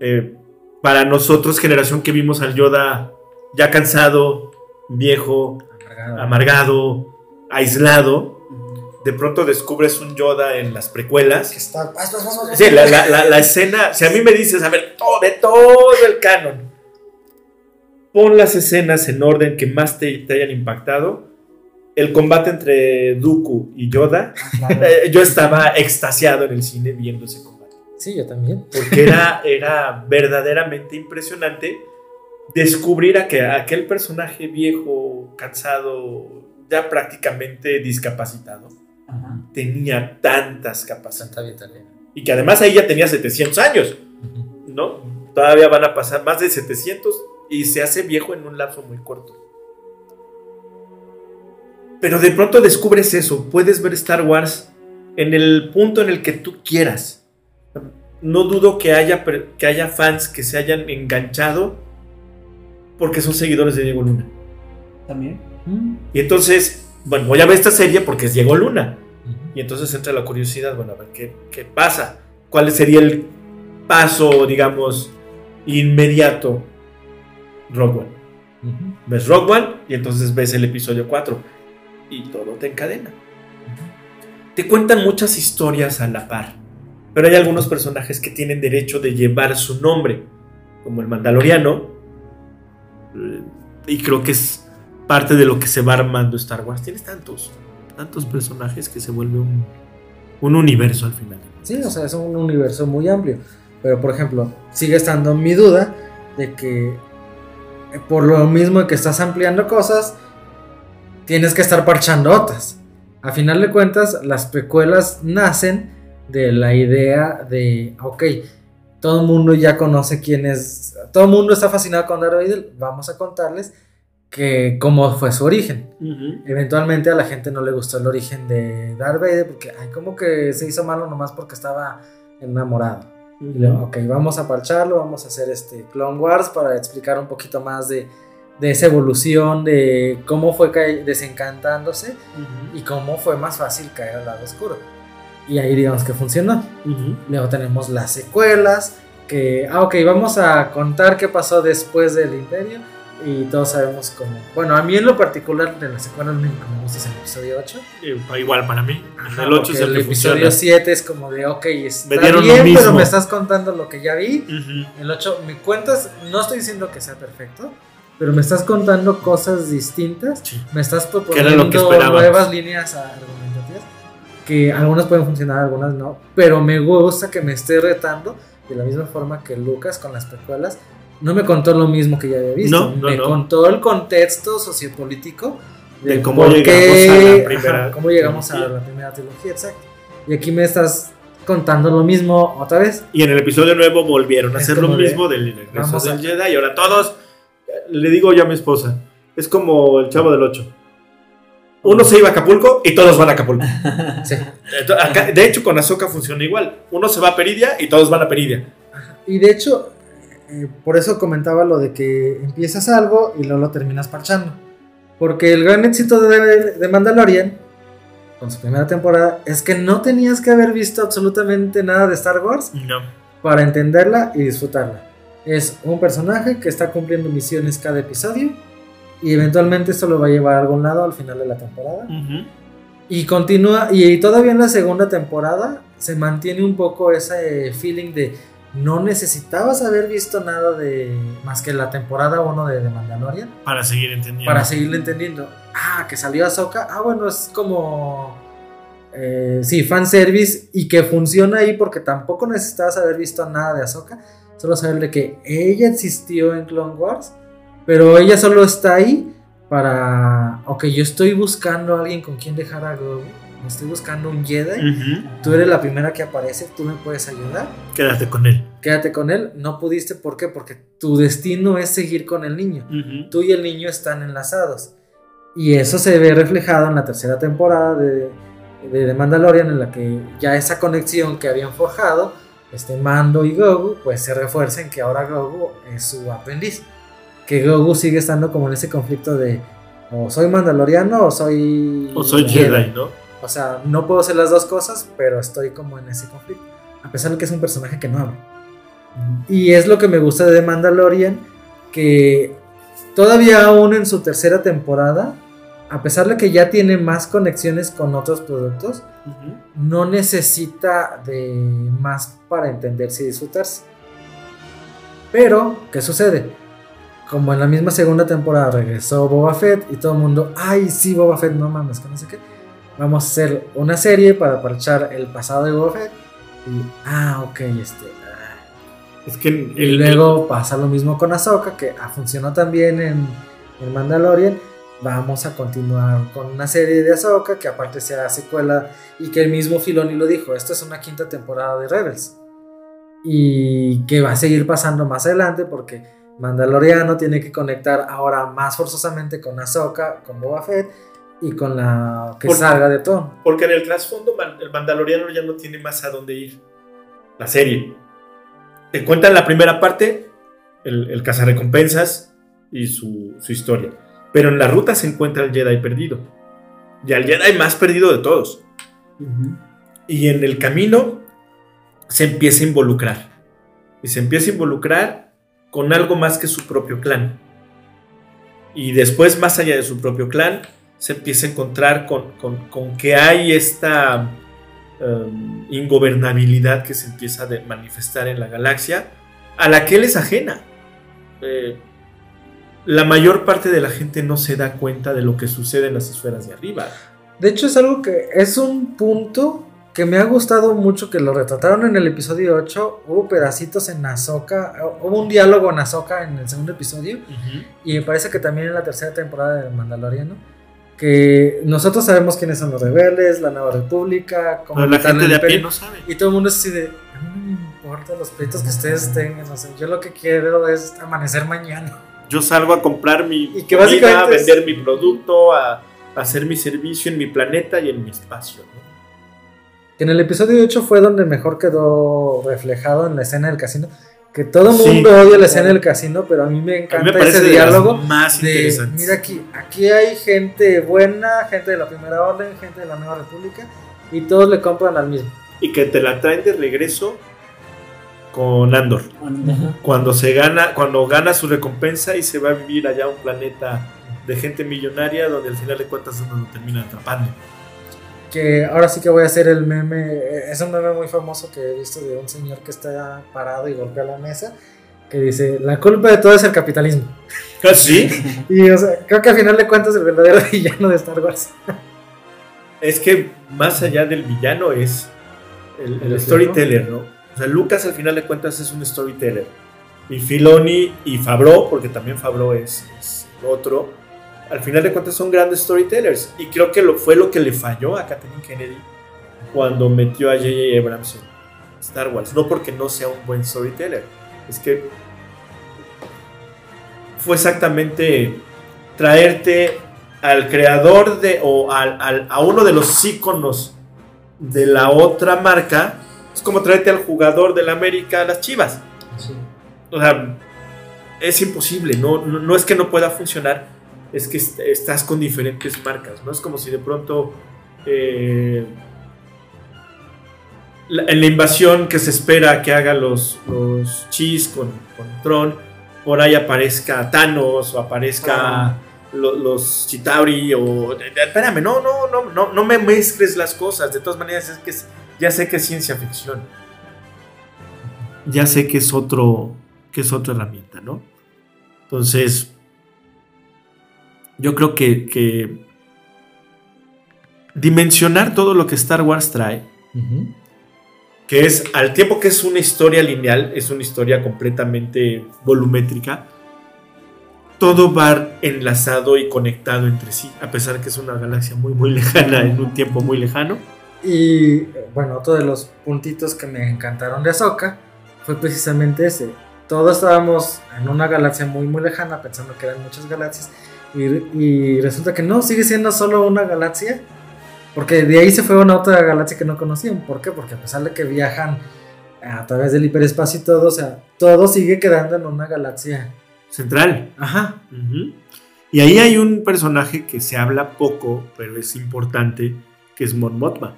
Eh, para nosotros, generación que vimos al Yoda ya cansado, viejo, Amargado. amargado, aislado, de pronto descubres un Yoda en las precuelas. Que está- vas, vas, vas, Sí, la, la- la- la escena, si a mí me dices, a ver, todo, de todo el canon, pon las escenas en orden que más te, te hayan impactado. El combate entre Dooku y Yoda, Ah, claro. *laughs* eh, yo estaba extasiado en el cine viendo ese combate. Sí, yo también. Porque era, era verdaderamente impresionante descubrir a que aquel personaje viejo, cansado, ya prácticamente discapacitado, Ajá. tenía tantas capacidades. Vitalina. Y que además ahí ya tenía 700 años, ¿no? Todavía van a pasar más de 700 y se hace viejo en un lapso muy corto. Pero de pronto descubres eso, puedes ver Star Wars en el punto en el que tú quieras. No dudo que haya, que haya fans que se hayan enganchado porque son seguidores de Diego Luna. También. Y entonces, bueno, voy a ver esta serie porque es Diego Luna. Y entonces entra la curiosidad, bueno, a ver qué, qué pasa. ¿Cuál sería el paso, digamos, inmediato? One. Ujú. Ves Rogue One y entonces ves el episodio 4 y todo te encadena. Te cuentan muchas historias a la par, pero hay algunos personajes que tienen derecho de llevar su nombre, como el Mandaloriano, eh, y creo que es parte de lo que se va armando Star Wars. Tienes tantos, tantos personajes que se vuelve un, un universo al final. Sí, o sea, es un universo muy amplio. Pero, por ejemplo, sigue estando mi duda de que eh, por lo mismo que estás ampliando cosas, tienes que estar parchando otras. A final de cuentas, las precuelas nacen de la idea de, ok, todo el mundo ya conoce quién es, todo el mundo está fascinado con Darth Vader, vamos a contarles que cómo fue su origen. Eventualmente a la gente no le gustó el origen de Darth Vader porque, ay, como que se hizo malo nomás porque estaba enamorado. Y luego, ok, vamos a parcharlo, vamos a hacer este Clone Wars para explicar un poquito más de, de esa evolución, de cómo fue desencantándose y cómo fue más fácil caer al lado oscuro. Y ahí digamos que funcionó. Luego tenemos las secuelas, que, ah, ok, vamos a contar qué pasó después del Imperio. Y todos sabemos cómo. Bueno, a mí en lo particular de las secuelas me gusta es el episodio 8. Eh, Igual para mí. Ajá, el 8 porque es el, el episodio funciona. 7 es como de, ok, está Me dieron lo bien, pero mismo. me estás contando lo que ya vi. Ujú. El 8, me cuentas, no estoy diciendo que sea perfecto, pero me estás contando cosas distintas. Sí. Me estás proponiendo nuevas líneas argumentativas. Que algunas pueden funcionar, algunas no. Pero me gusta que me esté retando de la misma forma que Lucas con las precuelas. No me contó lo mismo que ya había visto. No, no, me no. contó el contexto sociopolítico De cómo por llegamos a la primera ajá, cómo llegamos a trilogía. la primera trilogía, exacto. Y aquí me estás contando lo mismo otra vez. Y en el episodio nuevo volvieron a Es hacer lo de, mismo del regreso vamos a- del Jedi. Y ahora todos, le digo yo a mi esposa, es como el chavo del 8. Uno se iba a Acapulco y todos van a Acapulco. *laughs* Sí. Ento- acá- de hecho, con Ahsoka funciona igual. Uno se va a Peridia y todos van a Peridia. Y de hecho, eh, por eso comentaba lo de que empiezas algo y luego lo terminas parchando. Porque el gran éxito de, de Mandalorian, con su primera temporada, es que no tenías que haber visto absolutamente nada de Star Wars No. para entenderla y disfrutarla. Es un personaje que está cumpliendo misiones cada episodio y eventualmente esto lo va a llevar a algún lado al final de la temporada. Y continúa, y todavía en la segunda temporada se mantiene un poco ese feeling de no necesitabas haber visto nada de más que la temporada 1 de, de Mandalorian Para seguir entendiendo. para seguirle entendiendo. Ah, que salió Ahsoka. Ah, bueno, es como. Eh, sí, fanservice y que funciona ahí porque tampoco necesitabas haber visto nada de Ahsoka. Solo saber de que ella existió en Clone Wars, pero ella solo está ahí para. Ok, yo estoy buscando a alguien con quien dejar a Grogu. Estoy buscando un Jedi. Ujú. Tú eres la primera que aparece, tú me puedes ayudar. Quédate con él. Quédate con él. No pudiste, ¿por qué? Porque tu destino es seguir con el niño tú y el niño están enlazados. Y eso se ve reflejado en la tercera temporada de, de The Mandalorian, en la que ya esa conexión que habían forjado, este Mando y Grogu, pues se refuerza en que ahora Grogu es su aprendiz. Que Grogu sigue estando como en ese conflicto de o soy mandaloriano o soy... O soy Jedi, ¿no? O sea, no puedo hacer las dos cosas, pero estoy como en ese conflicto. A pesar de que es un personaje que no habla. Y es lo que me gusta de The Mandalorian, que todavía aún en su tercera temporada, a pesar de que ya tiene más conexiones con otros productos, no necesita de más para entenderse y disfrutarse. Pero, ¿qué sucede? Como en la misma segunda temporada regresó Boba Fett y todo el mundo, ay, sí, Boba Fett, no mames, que no sé qué. Vamos a hacer una serie para parchar el pasado de Boba Fett. Y, ah, ok, este. ah. Es que el- Y luego pasa lo mismo con Ahsoka, que ah, funcionó también en, en Mandalorian. Vamos a continuar con una serie de Ahsoka que aparte sea secuela y que el mismo Filoni lo dijo, esto es una quinta temporada de Rebels. Y que va a seguir pasando más adelante porque Mandaloriano tiene que conectar ahora más forzosamente con Ahsoka, con Boba Fett y con la que salga de Ton. Porque en el trasfondo el Mandaloriano ya no tiene más a dónde ir. La serie. Te cuentan la primera parte, el, el cazarrecompensas y su, su historia. Pero en la ruta se encuentra el Jedi perdido. Y al Jedi más perdido de todos. Y en el camino se empieza a involucrar. Y se empieza a involucrar con algo más que su propio clan. Y después, más allá de su propio clan, se empieza a encontrar con, con- con que hay esta um, ingobernabilidad que se empieza a manifestar en la galaxia, a la que él es ajena. Eh, la mayor parte de la gente no se da cuenta de lo que sucede en las esferas de arriba. De hecho, es algo que es un punto que me ha gustado mucho que lo retrataron en el episodio 8. Hubo pedacitos en Ahsoka, hubo un diálogo en Ahsoka en el segundo episodio. Y me parece que también en la tercera temporada de Mandaloriano. Que nosotros sabemos quiénes son los rebeldes, la Nueva República, cómo Pero la gente de a pie no sabe. Y todo el mundo es así de. A mí no me importa los pleitos que ustedes tengan. O sea, yo lo que quiero es amanecer mañana. Yo salgo a comprar mi Y que comida, a es- vender mi producto, a, a hacer mi servicio en mi planeta y en mi espacio. ¿no? Que en el episodio 8 fue donde mejor quedó reflejado en la escena del casino. Que todo el Sí. mundo odia la escena del casino, pero a mí me mí encanta me ese diálogo. más De, mira aquí, aquí hay gente buena, gente de la Primera Orden, gente de la Nueva República, y todos le compran al mismo. Y que te la traen de regreso con Andor. Cuando se gana, cuando gana su recompensa y se va a vivir allá a un planeta de gente millonaria donde al final de cuentas uno lo termina atrapando. Que ahora sí que voy a hacer el meme, eh, es un meme muy famoso que he visto de un señor que está parado y golpea la mesa, que dice, la culpa de todo es el capitalismo. ¿Ah, sí? *laughs* Y o sea, creo que al final de cuentas el verdadero *laughs* villano de Star Wars. es que más allá del villano es el, el El storyteller, ¿no? O sea, Lucas al final de cuentas es un storyteller. Y Filoni y Fabro, porque también Fabro es, es otro, al final de cuentas son grandes storytellers. Y creo que lo, fue lo que le falló a Kathleen Kennedy cuando metió a J.J. Abrams en Star Wars. No porque no sea un buen storyteller, es que fue exactamente traerte al creador de o al- al- a uno de los íconos de la otra marca. Es como traerte al jugador del América a las Chivas. O sea, es imposible, no, no, no es que no pueda funcionar, es que est- estás con diferentes marcas, ¿no? Es como si de pronto eh, la- en la invasión que se espera que haga los, los Chis con, con Tron, por ahí aparezca Thanos o aparezca Ah. lo- los Chitauri o... Espérame, no, no, no, no, no me mezcles las cosas, de todas maneras es que es- ya sé que es ciencia ficción. Ya sé que es otro, que es otra herramienta, ¿no? Entonces, yo creo que, que dimensionar todo lo que Star Wars trae, que es al tiempo que es una historia lineal, es una historia completamente volumétrica, todo va enlazado y conectado entre sí, a pesar que es una galaxia muy, muy *laughs* lejana, en un tiempo muy lejano. Y bueno, otro de los puntitos que me encantaron de Ahsoka fue precisamente ese. Todos estábamos en una galaxia muy muy lejana pensando que eran muchas galaxias y, y resulta que no, sigue siendo solo una galaxia. Porque de ahí se fue a una otra galaxia que no conocían. ¿Por qué? Porque a pesar de que viajan a través del hiperespacio y todo, o sea, todo sigue quedando en una galaxia. Central. Ajá. Y ahí hay un personaje que se habla poco, pero es importante, que es Mon Mothma.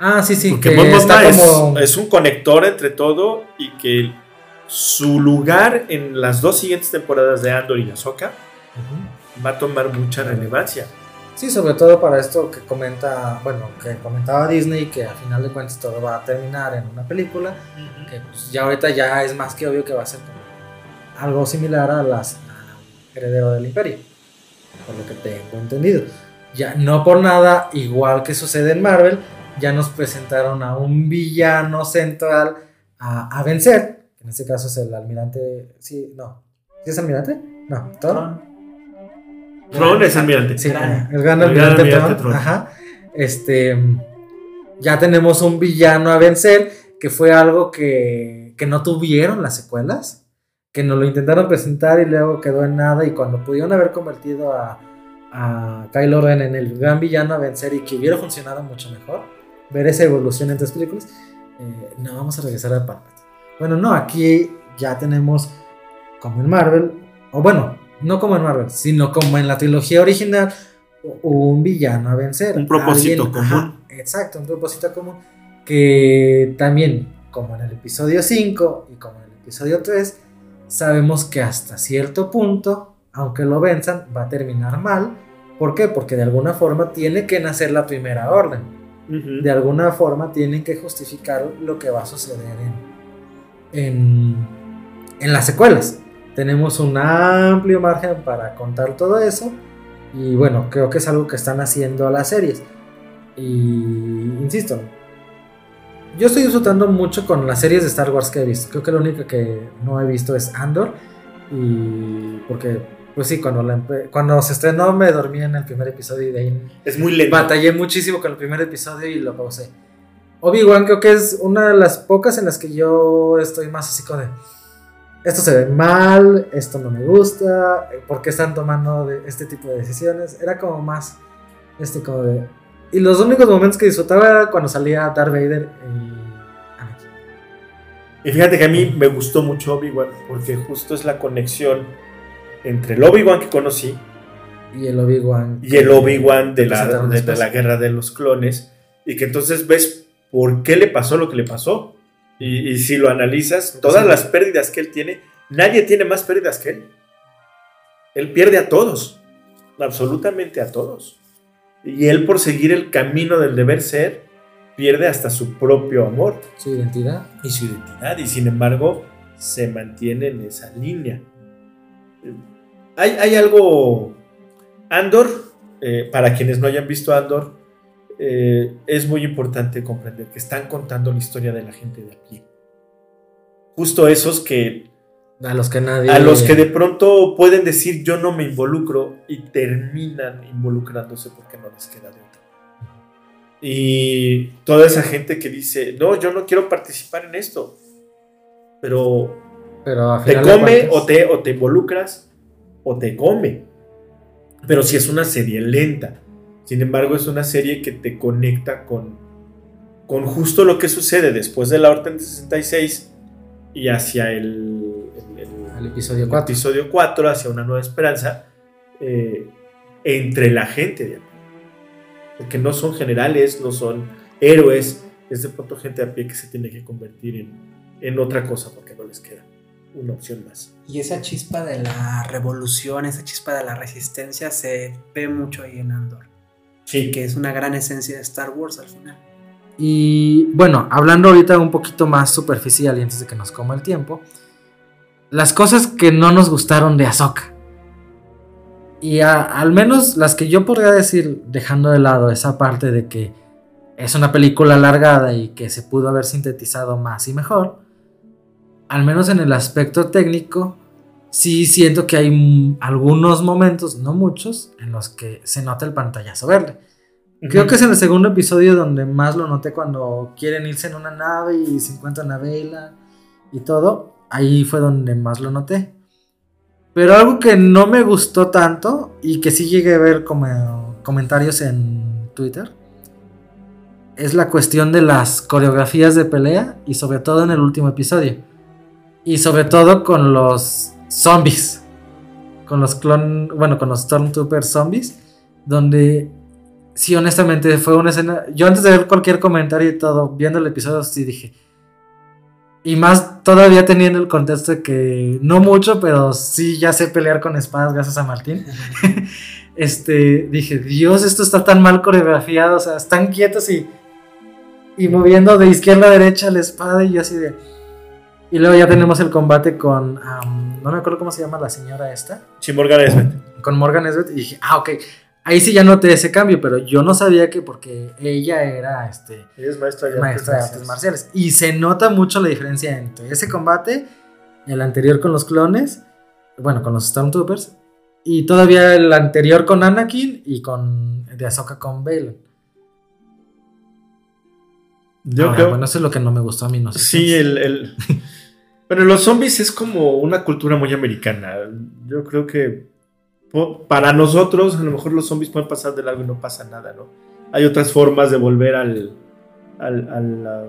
Ah, sí, sí, Porque que Mon está Mothma es, como... es un conector entre todo y que su lugar en las dos siguientes temporadas de Andor y Ahsoka Va a tomar mucha relevancia. Sí, sobre todo para esto que comenta, bueno, que comentaba Disney, que al final de cuentas todo va a terminar en una película, que pues ya ahorita ya es más que obvio que va a ser como algo similar a las a Heredero del Imperio, por lo que tengo entendido. Ya no por nada, igual que sucede en Marvel, ya nos presentaron a un villano central a, a vencer. En este caso es el almirante. Sí, no. ¿Sí es almirante? No, Thor. Tron es almirante. Sí, Gran- el gran el gran almirante Thrawn, Thrawn. Ajá. Este. Ya tenemos un villano a vencer, que fue algo que, que no tuvieron las secuelas, que nos lo intentaron presentar y luego quedó en nada. Y cuando pudieron haber convertido a, a Kylo Ren en el gran villano a vencer y que hubiera funcionado mucho mejor, ver esa evolución en tres películas, eh, no vamos a regresar a Palpatine. Bueno, no, aquí ya tenemos como en Marvel, o bueno, no como en Marvel, sino como en la trilogía original, un villano a vencer. Un propósito Alguien- ajá, exacto, un propósito común. Que también, como en el episodio 5 y como en el episodio 3, sabemos que hasta cierto punto, aunque lo venzan, va a terminar mal. ¿Por qué? Porque de alguna forma tiene que nacer la primera orden Ujú. de alguna forma tienen que justificar lo que va a suceder en, en, en las secuelas. Tenemos un amplio margen para contar todo eso. Y bueno, creo que es algo que están haciendo las series. Y insisto, yo estoy disfrutando mucho con las series de Star Wars que he visto. Creo que lo único que no he visto es Andor. Y porque, pues sí, cuando, la cuando se estrenó me dormí en el primer episodio y de ahí Es muy lento. Batallé muchísimo con el primer episodio y lo pausé. Obi-Wan creo que es una de las pocas en las que yo estoy más así como de... Esto se ve mal, esto no me gusta, ¿por qué están tomando de- este tipo de decisiones? Era como más, este como de... Y los únicos momentos que disfrutaba era cuando salía Darth Vader y Anakin. Y fíjate que a mí me gustó mucho Obi-Wan porque justo es la conexión entre el Obi-Wan que conocí Y el Obi-Wan. y el Obi-Wan de la, de, la guerra de los clones y que entonces ves por qué le pasó lo que le pasó. Y, y si lo analizas, todas Sí. las pérdidas que él tiene, nadie tiene más pérdidas que él. Él pierde a todos, absolutamente a todos. Y él por seguir el camino del deber ser, pierde hasta su propio amor Su identidad. y su identidad y sin embargo se mantiene en esa línea. Hay, hay algo, Andor, eh, para quienes no hayan visto Andor, eh, es muy importante comprender que están contando la historia de la gente de aquí. Justo esos que A los que nadie. a los que de pronto pueden decir yo no me involucro y terminan involucrándose porque no les queda de otra. Y toda esa gente que dice, no, yo no quiero participar en esto, pero Pero a te come o te, o te involucras o te come. Pero si es una serie lenta. Sin embargo, es una serie que te conecta con, con justo lo que sucede después de la Orden 66 y hacia el, el- el- El episodio el 4. episodio 4, hacia una nueva esperanza, eh, entre la gente de a pie. Porque no son generales, no son héroes, es de pronto gente a pie que se tiene que convertir en, en otra cosa porque no les queda una opción más. Y esa chispa de la revolución, esa chispa de la resistencia se ve mucho ahí en Andor. Sí, Que es una gran esencia de Star Wars al final. Y bueno, hablando ahorita un poquito más superficial y antes de que nos coma el tiempo, las cosas que no nos gustaron de Ahsoka. Y a- al menos las que yo podría decir, dejando de lado esa parte de que es una película alargada y que se pudo haber sintetizado más y mejor, al menos en el aspecto técnico, sí siento que hay algunos momentos, no muchos, en los que se nota el pantallazo verde. Creo que es en el segundo episodio donde más lo noté cuando quieren irse en una nave y se encuentran a Vela y todo. Ahí fue donde más lo noté. Pero algo que no me gustó tanto y que sí llegué a ver como comentarios en Twitter es la cuestión de las coreografías de pelea y sobre todo en el último episodio. Y sobre todo con los zombies. Con los clon, bueno, con los Stormtrooper zombies donde sí, honestamente, fue una escena. Yo antes de ver cualquier comentario y todo, viendo el episodio, sí dije. Y más todavía teniendo el contexto de que no mucho, pero sí ya sé pelear con espadas gracias a Martín. *laughs* este, dije, Dios, esto está tan mal coreografiado, o sea, están quietos y, y moviendo de izquierda a derecha la espada y yo así de... Y luego ya tenemos el combate con... no me acuerdo cómo se llama la señora esta Sí, Morgan Esbeth. con Morgan Esbeth y dije, ah, ok, ahí sí ya noté ese cambio, pero yo no sabía que porque ella era este, Ella es maestra de maestra de artes marciales. Y se nota mucho la diferencia entre ese combate, el anterior con los clones, bueno, con los Stormtroopers, y todavía el anterior con Anakin y con de Ahsoka con Balin. Yo Ahora, creo. Bueno, eso es lo que no me gustó a mí, no sé. Sí, el, el- *laughs* Bueno, los zombies es como una cultura muy americana. Yo creo que para nosotros, a lo mejor los zombies pueden pasar de largo y no pasa nada, ¿no? Hay otras formas de volver al, al, al, ah,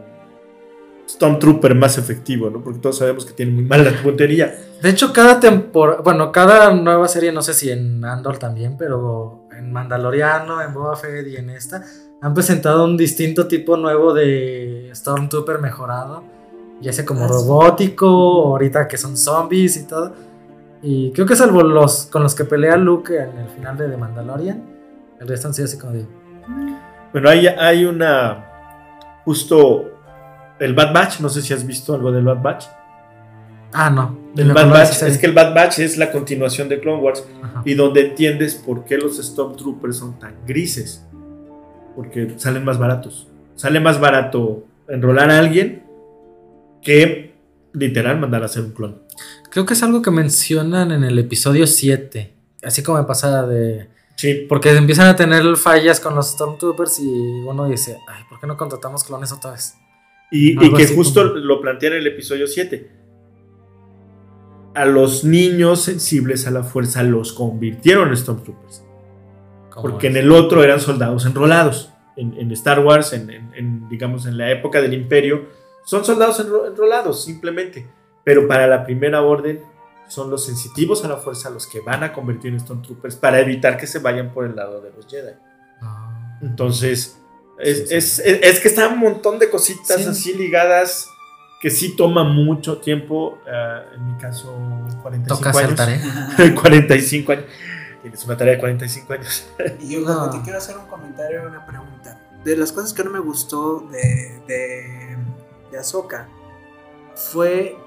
Stormtrooper más efectivo, ¿no? Porque todos sabemos que tiene muy mala puntería. De hecho, cada temporada, bueno, cada nueva serie, no sé si en Andor también, pero en Mandaloriano, en Boba Fett y en esta, han presentado un distinto tipo nuevo de Stormtrooper mejorado. Ya sea como robótico, ahorita que son zombies y todo. Y creo que salvo los con los que pelea Luke en el final de The Mandalorian, el resto han sido así como de... Bueno, hay, hay una. Justo. El Bad Batch, no sé si has visto algo del Bad Batch. Ah, no. El Bad Batch, es que el Bad Batch es la continuación de Clone Wars. Ajá. y donde entiendes por qué los Stormtroopers son tan grises. Porque salen más baratos. Sale más barato enrolar a alguien que literal mandar a hacer un clon. Creo que es algo que mencionan en el episodio 7. Así como me pasa de... Sí, Porque empiezan a tener fallas con los Stormtroopers y uno dice, ay, ¿por qué no contratamos clones otra vez? y, y que justo como- lo plantea en el episodio 7. A los niños sensibles a la fuerza los convirtieron en Stormtroopers. Porque en el otro eran soldados enrolados. En, en Star Wars, en, en- en, digamos, en la época del Imperio, son soldados enro- enrolados, simplemente. Pero para la primera orden, son los sensitivos a la fuerza los que van a convertir en Stormtroopers para evitar que se vayan por el lado de los Jedi. Ah. Entonces, es, Sí, sí. es- es- es que está un montón de cositas Sí. así ligadas que sí toma mucho tiempo. eh, en mi caso, 45 Toca hacer años. tarea. *laughs* 45 años. Tienes una tarea de 45 años. *laughs* Y yo No. te quiero hacer un comentario y una pregunta. De las cosas que no me gustó de, de, de Ahsoka fue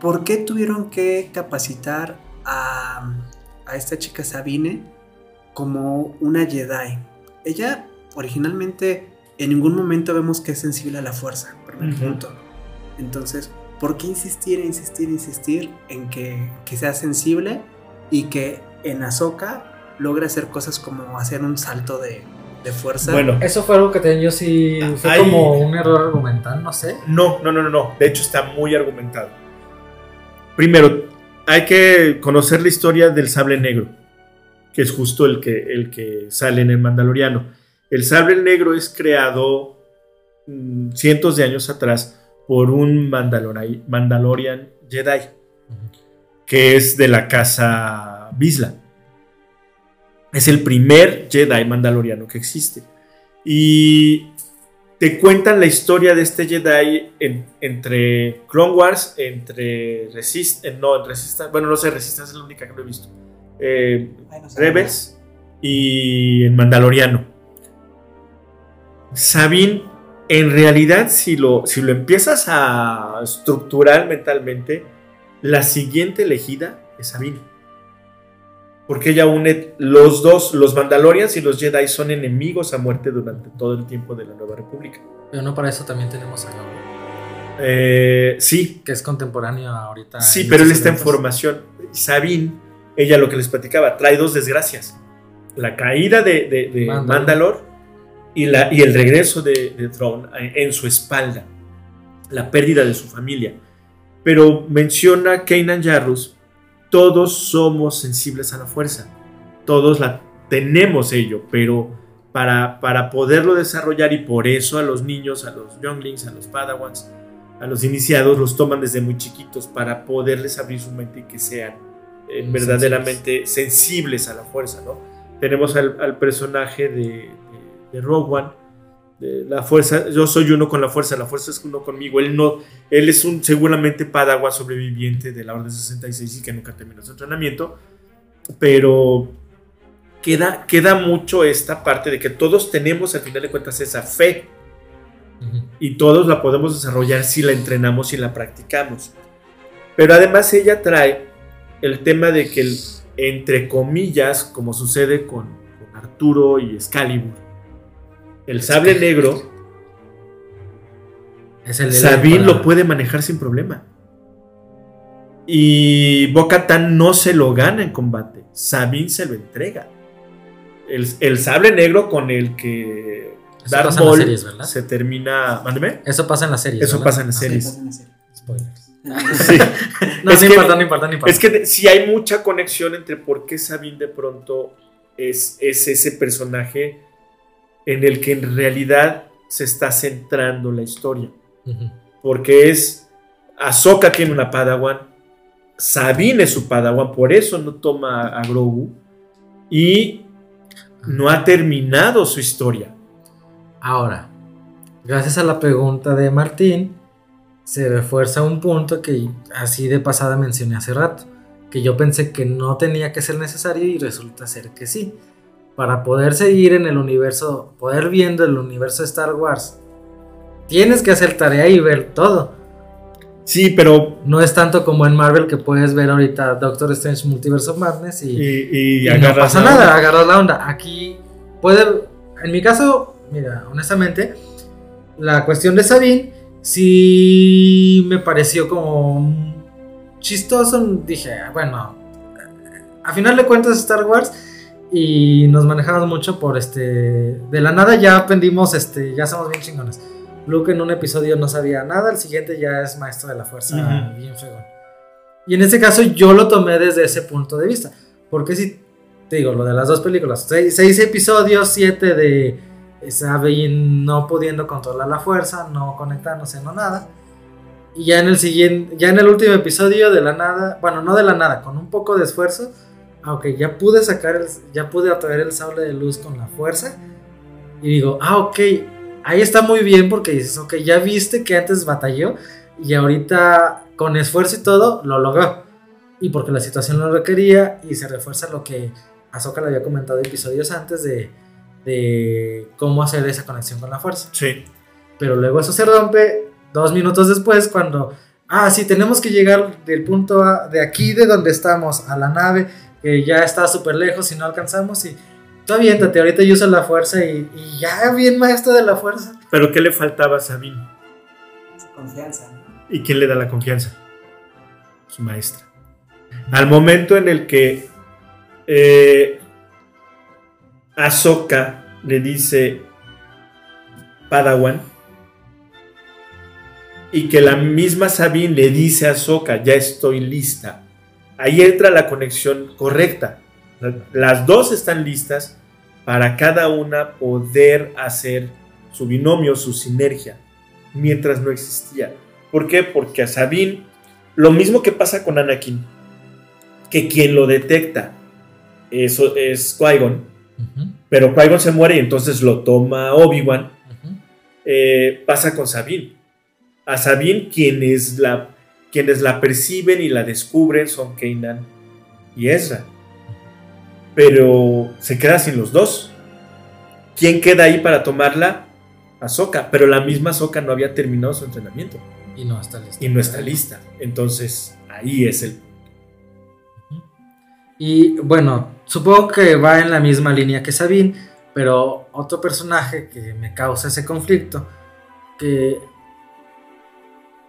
por qué tuvieron que capacitar a, a esta chica Sabine como una Jedi. Ella originalmente en ningún momento vemos que es sensible a la fuerza, primer Ujú. punto. Entonces, ¿por qué insistir, insistir, insistir en que, que sea sensible y que en Ahsoka logre hacer cosas como hacer un salto de, de fuerza? Bueno, Eso fue algo que te- yo sí... Fue Hay- como un error argumental, no sé. No, no, no, no, no. De hecho, está muy argumentado. Primero, hay que conocer la historia del sable negro, que es justo el que, el que sale en el Mandaloriano. El sable negro es creado mm, cientos de años atrás por un Mandalori- Mandalorian Jedi, que es de la casa Bisla. Es el primer Jedi Mandaloriano que existe. Y te cuentan la historia de este Jedi en- entre Clone Wars, entre Resist, no, en Resistance, bueno, no sé, Resistance es la única que no he visto. Eh, Ay, no sé. Rebels y en Mandaloriano. Sabine, en realidad, si lo, si lo empiezas a estructurar mentalmente, la siguiente elegida es Sabine. Porque ella une los dos, los Mandalorians y los Jedi son enemigos a muerte durante todo el tiempo de la Nueva República. Pero no para eso también tenemos a Grogu, Eh, sí, que es contemporáneo ahorita. sí, pero él está en formación. Sabine, ella lo que les platicaba, trae dos desgracias. La caída de, de, de Mandalor. Mandalor y, la, y el regreso de, de Thrawn en su espalda. La pérdida de su familia. Pero menciona Kanan Jarrus, todos somos sensibles a la fuerza. Todos la tenemos ello, pero para, para poderlo desarrollar y por eso a los niños, a los younglings, a los padawans, a los iniciados los toman desde muy chiquitos para poderles abrir su mente y que sean eh, verdaderamente sensibles a la fuerza, ¿no? Tenemos al, al personaje de, de, de Rogue One, de la fuerza, yo soy uno con la fuerza, la fuerza es uno conmigo, él no, él es un seguramente padawan sobreviviente de la Orden 66 y que nunca terminó su entrenamiento, pero queda, queda mucho esta parte de que todos tenemos al final de cuentas esa fe y todos la podemos desarrollar si la entrenamos y la practicamos. Pero además ella trae el tema de que, el- entre comillas, como sucede con, con Arturo y Excalibur. El sable negro, Es el Sabine para- lo puede manejar sin problema. Y Bo-Katan no se lo gana en combate. Sabine se lo entrega. El, el sable negro con el que Eso Darth pasa en las Maul series, ¿verdad? se termina. Mándeme. Eso pasa en las series. Eso ¿verdad? pasa en las Ah, series. pasa en. Spoilers. *laughs* Sí. *laughs* No, Es no que- importa, no importa, no importa. Es que si hay mucha conexión entre por qué Sabine de pronto es, es ese personaje en el que en realidad se está centrando la historia. Porque es. Ahsoka tiene una Padawan. Sabine es su Padawan. Por eso no toma a Grogu. Y no ha terminado su historia. Ahora, gracias a la pregunta de Martín, se refuerza un punto que así de pasada mencioné hace rato, que yo pensé que no tenía que ser necesario y resulta ser que sí. Para poder seguir en el universo, poder viendo el universo de Star Wars, tienes que hacer tarea y ver todo. Sí, pero. No es tanto como en Marvel que puedes ver ahorita Doctor Strange Multiverse of Madness y, Y, y y no pasa nada, agarras la onda. Aquí puede, en mi caso, mira, honestamente, la cuestión de Sabine sí me pareció como chistoso. Dije, bueno, a final de cuentas Star Wars y nos manejamos mucho por este, de la nada ya aprendimos, este, ya somos bien chingones. Luke en un episodio no sabía nada, el siguiente ya es maestro de la fuerza, Ujú. bien fregón. Y en este caso yo lo tomé desde ese punto de vista. Porque si te digo, lo de las dos películas, seis, seis episodios, siete de Sabine no pudiendo controlar la fuerza, no conectándose, no nada. Y ya en el siguiente, ya en el último episodio de la nada, bueno, no de la nada, con un poco de esfuerzo, aunque ya pude sacar el, ya pude atraer el sable de luz con la fuerza. Y digo, ah, ok, ahí está muy bien porque dices, ok, ya viste que antes batalló y ahorita con esfuerzo y todo lo logró. Y porque la situación lo requería y se refuerza lo que Ahsoka le había comentado episodios antes de, de cómo hacer esa conexión con la fuerza. Sí. Pero luego eso se rompe dos minutos después cuando, ah, sí, tenemos que llegar del punto A, de aquí de donde estamos a la nave, que ya está súper lejos y no alcanzamos y tú aviéntate, ahorita yo uso la fuerza y, y ya bien maestro de la fuerza. Pero ¿qué le faltaba a Sabine? Confianza. ¿no? ¿Y quién le da la confianza? Su maestra. Al momento en el que eh, Ahsoka le dice Padawan y que la misma Sabine le dice a Ahsoka, ya estoy lista. Ahí entra la conexión correcta. Las dos están listas para cada una poder hacer su binomio, su sinergia, mientras no existía. ¿Por qué? Porque a Sabine, lo mismo que pasa con Anakin, que quien lo detecta eso es Qui-Gon, pero Qui-Gon se muere y entonces lo toma Obi-Wan, eh, pasa con Sabine. A Sabine quienes la, quienes la perciben y la descubren son Kanan y Ezra. Pero se queda sin los dos. ¿Quién queda ahí para tomarla? Ahsoka. Pero la misma Ahsoka no había terminado su entrenamiento Y no está listo. y no está lista. Entonces ahí es el... Y bueno, supongo que va en la misma línea que Sabine, pero otro personaje que me causa ese conflicto, que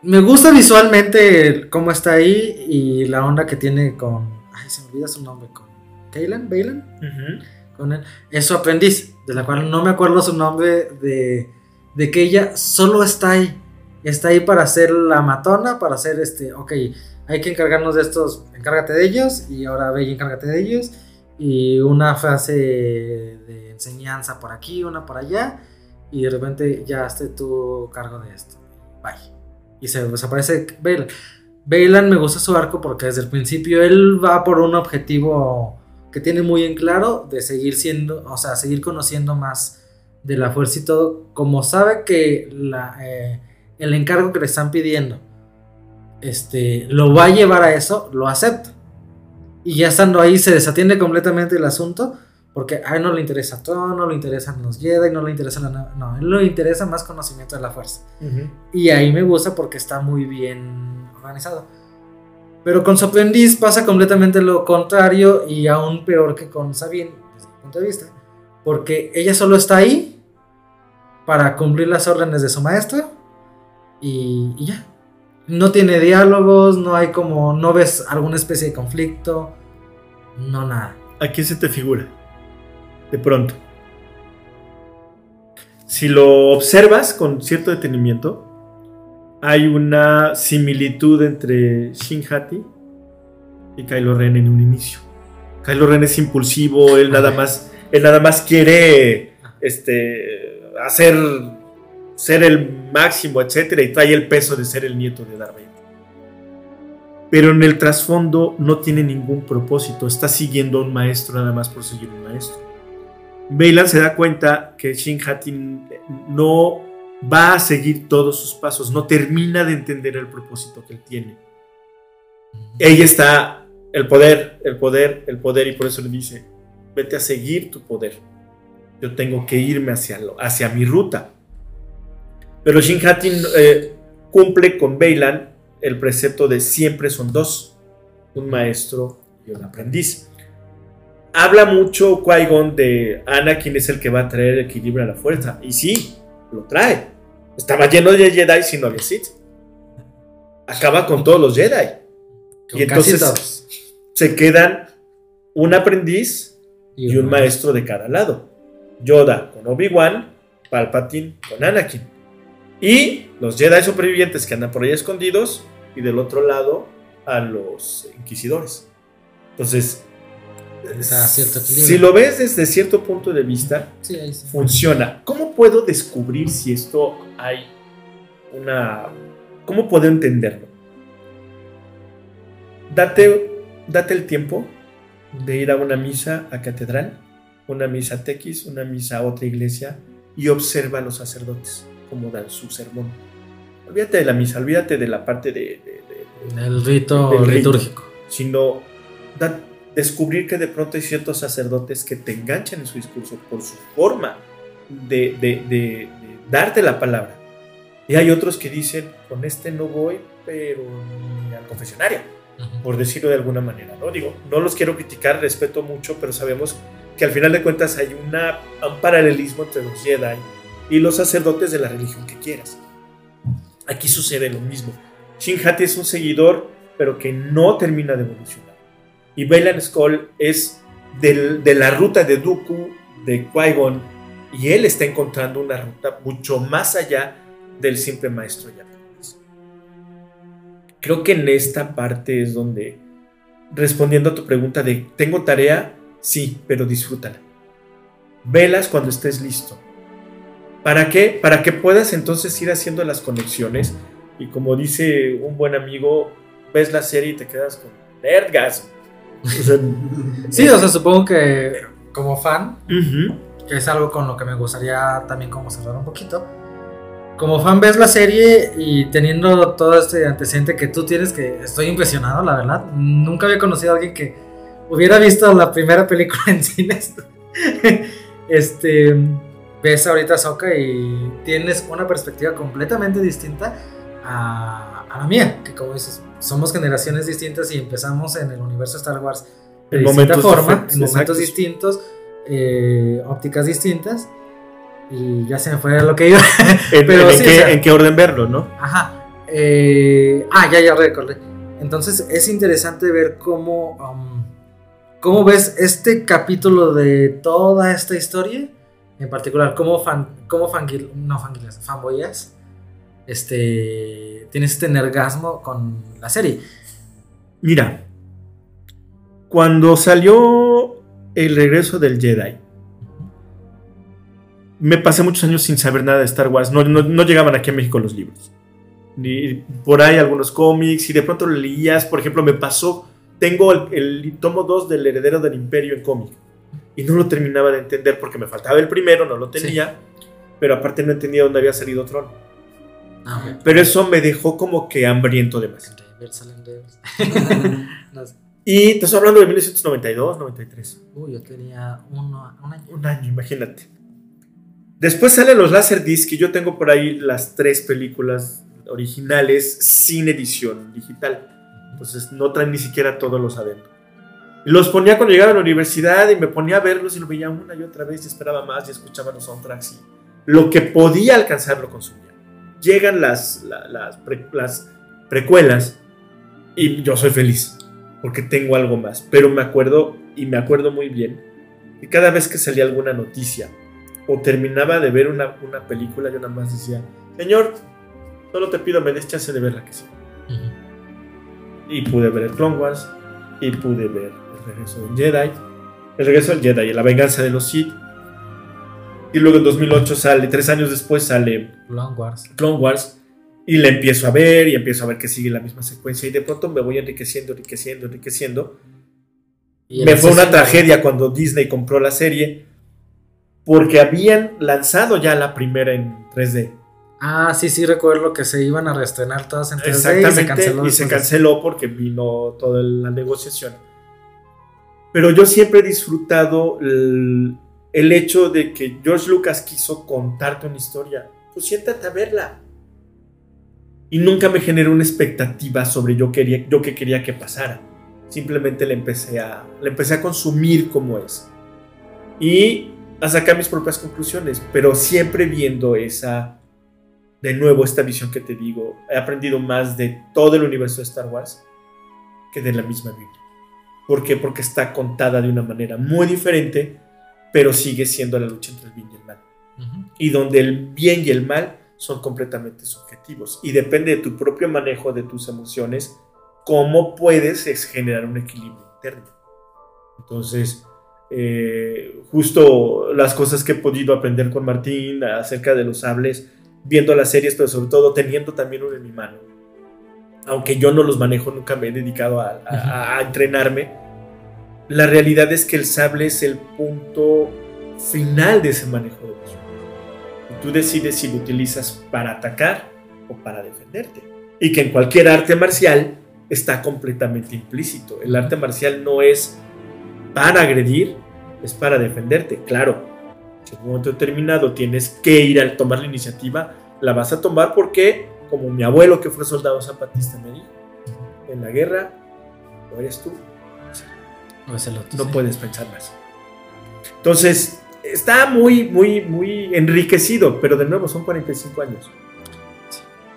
me gusta visualmente cómo está ahí y la onda que tiene con... Ay, se me olvida su nombre, con... ¿Kaylan? ¿Baylan? Con él. Es su aprendiz, de la cual no me acuerdo su nombre, de, de que ella solo está ahí. Está ahí para ser la matona, para hacer este, ok, hay que encargarnos de estos, encárgate de ellos, y ahora ve y encárgate de ellos, y una frase de enseñanza por aquí, una por allá, y de repente ya esté tu cargo de esto. Bye. Y se desaparece Bailan. Bailan me gusta su arco porque desde el principio él va por un objetivo que tiene muy en claro de seguir siendo, o sea, seguir conociendo más de la fuerza y todo, como sabe que eh, el encargo que le están pidiendo este, lo va a llevar a eso, lo acepta. Y ya estando ahí se desatiende completamente el asunto, porque a él no le interesa todo, no le interesan los Jedi, no le interesa la... No, a él le interesa más conocimiento de la fuerza. Y ahí me gusta porque está muy bien organizado. Pero con su aprendiz pasa completamente lo contrario y aún peor que con Sabine, desde mi punto de vista. Porque ella solo está ahí para cumplir las órdenes de su maestro y, y ya. No tiene diálogos, no hay como, no ves alguna especie de conflicto, no nada. ¿A quién se te figura? De pronto. Si lo observas con cierto detenimiento, hay una similitud entre Shin Hati y Kylo Ren en un inicio. Kylo Ren es impulsivo, él nada más, él nada más quiere este, hacer ser el máximo, etcétera, y trae el peso de ser el nieto de Darth Vader. Pero en el trasfondo no tiene ningún propósito, está siguiendo a un maestro nada más por seguir a un maestro. Bailan se da cuenta que Shin Hati no va a seguir todos sus pasos, no termina de entender el propósito que él tiene. Ella está, el poder, el poder, el poder, y por eso le dice, vete a seguir tu poder. Yo tengo que irme hacia, lo, hacia mi ruta. Pero Shin Hati eh, cumple con Bailan el precepto de siempre son dos, un maestro y un aprendiz. Habla mucho Qui-Gon de Anakin es el que va a traer equilibrio a la fuerza. Y sí, lo trae. Estaba lleno de Jedi sin no había Sith. Acaba con todos los Jedi. y entonces se quedan un aprendiz y, un maestro de cada lado. Yoda con Obi-Wan, Palpatine con Anakin. Y los Jedi supervivientes que andan por ahí escondidos. Y del otro lado a los inquisidores. Entonces, si lo ves desde cierto punto de vista, funciona. ¿Cómo puedo descubrir si esto hay una... ¿Cómo puedo entenderlo? Date, date el tiempo de ir a una misa a catedral, una misa a tequis, una misa a otra iglesia y observa a los sacerdotes cómo dan su sermón. Olvídate de la misa, olvídate de la parte de... el rito litúrgico. Sino, descubrir que de pronto hay ciertos sacerdotes que te enganchan en su discurso por su forma de, darte la palabra. Y hay otros que dicen, con este no voy, pero ni al confesionario, por decirlo de alguna manera. ¿no? Digo, no los quiero criticar, respeto mucho, pero sabemos que al final de cuentas hay una, un paralelismo entre los Jedi y los sacerdotes de la religión que quieras. Aquí sucede lo mismo. Shin Hati es un seguidor, pero que no termina de evolucionar. Y Bailan Skull es de la ruta de Dooku, de Qui-Gon, y él está encontrando una ruta mucho más allá del simple maestro japonés. Creo que en esta parte es donde, respondiendo a tu pregunta de, ¿tengo tarea? Sí, pero disfrútala. Velas cuando estés listo. ¿Para qué? Para que puedas entonces ir haciendo las conexiones y como dice un buen amigo, ves la serie y te quedas con sí, o sea, supongo que como fan, que es algo con lo que me gustaría también como cerrar un poquito. Como fan ves la serie y teniendo todo este antecedente que tú tienes, que estoy impresionado, la verdad. Nunca había conocido a alguien que hubiera visto la primera película en cines. *laughs* este, ves ahorita Soka y tienes una perspectiva completamente distinta a, a la mía, que como dices, somos generaciones distintas y empezamos en el universo Star Wars de distinta forma, en momentos distintos, eh, ópticas distintas. Y ya se me fue lo que iba. *laughs* en, Pero, en, qué, orden verlo, no? Ajá. Eh, ah, ya, ya recordé. Entonces es interesante ver cómo, um, cómo ves este capítulo de toda esta historia. En particular, cómo fan, cómo fangil, no fanboyas este, tienes este nergasmo con la serie. Mira, cuando salió el regreso del Jedi, me pasé muchos años sin saber nada de Star Wars. No, llegaban aquí a México los libros. Ni por ahí algunos cómics y de pronto lo leías. Por ejemplo, me pasó, tengo el, tomo 2 del Heredero del Imperio en cómic y no lo terminaba de entender porque me faltaba el primero, no lo tenía, pero aparte no entendía dónde había salido Tron. Ah, Pero eso me dejó como que hambriento de más. *laughs* Y te estoy hablando de 1992, 93. Uy, yo tenía uno, un año. Un año, imagínate. Después salen los Laserdisc y yo tengo por ahí las tres películas originales sin edición digital. Entonces no traen ni siquiera todos los adentro. Los ponía cuando llegaba a la universidad y me ponía a verlos y lo veía una y otra vez y esperaba más y escuchaba los soundtracks y lo que podía alcanzar lo consumía. Llegan las, las, las precuelas y yo soy feliz porque tengo algo más. Pero me acuerdo y me acuerdo muy bien que cada vez que salía alguna noticia o terminaba de ver una, una película, yo nada más decía, Señor, solo te pido me des chance de verla que sí. Y pude ver el Clone Wars y pude ver el regreso del Jedi, el regreso del Jedi y la venganza de los Sith. Y luego en 2008 sale, tres años después sale Clone Wars. Clone Wars y la empiezo a ver y empiezo a ver que sigue la misma secuencia y de pronto me voy enriqueciendo, enriqueciendo, enriqueciendo. Y me fue una tragedia cuando Disney compró la serie porque habían lanzado ya la primera en 3D. Ah, sí, sí, recuerdo que se iban a reestrenar todas en 3D y se Exactamente, canceló. y se canceló porque vino toda la negociación. Pero yo siempre he disfrutado el, el hecho de que George Lucas quiso contarte una historia. Pues siéntate a verla. Y nunca me generó una expectativa sobre yo, quería, yo qué quería que pasara. Simplemente la empecé, a, la empecé a consumir como es. Y a sacar mis propias conclusiones, pero siempre viendo esa, de nuevo, esta visión que te digo. He aprendido más de todo el universo de Star Wars que de la misma Biblia. ¿Por qué? Porque está contada de una manera muy diferente, pero sigue siendo la lucha entre el bien y el mal y donde el bien y el mal son completamente subjetivos y depende de tu propio manejo de tus emociones cómo puedes es generar un equilibrio interno. Entonces, eh, justo las cosas que he podido aprender con Martín acerca de los sables, viendo las series, pero sobre todo teniendo también uno en mi mano. Aunque yo no los manejo, nunca me he dedicado a, a- a entrenarme. La realidad es que el sable es el punto final de ese manejo de los y tú decides si lo utilizas para atacar o para defenderte. Y que en cualquier arte marcial está completamente implícito. El arte marcial no es para agredir, es para defenderte. Claro, si en un momento determinado tienes que ir a tomar la iniciativa, la vas a tomar porque, como mi abuelo que fue soldado zapatista me dijo, en la guerra, o eres tú, No sí. puedes pensar más. Entonces, está muy, muy, muy enriquecido, pero de nuevo son 45 años.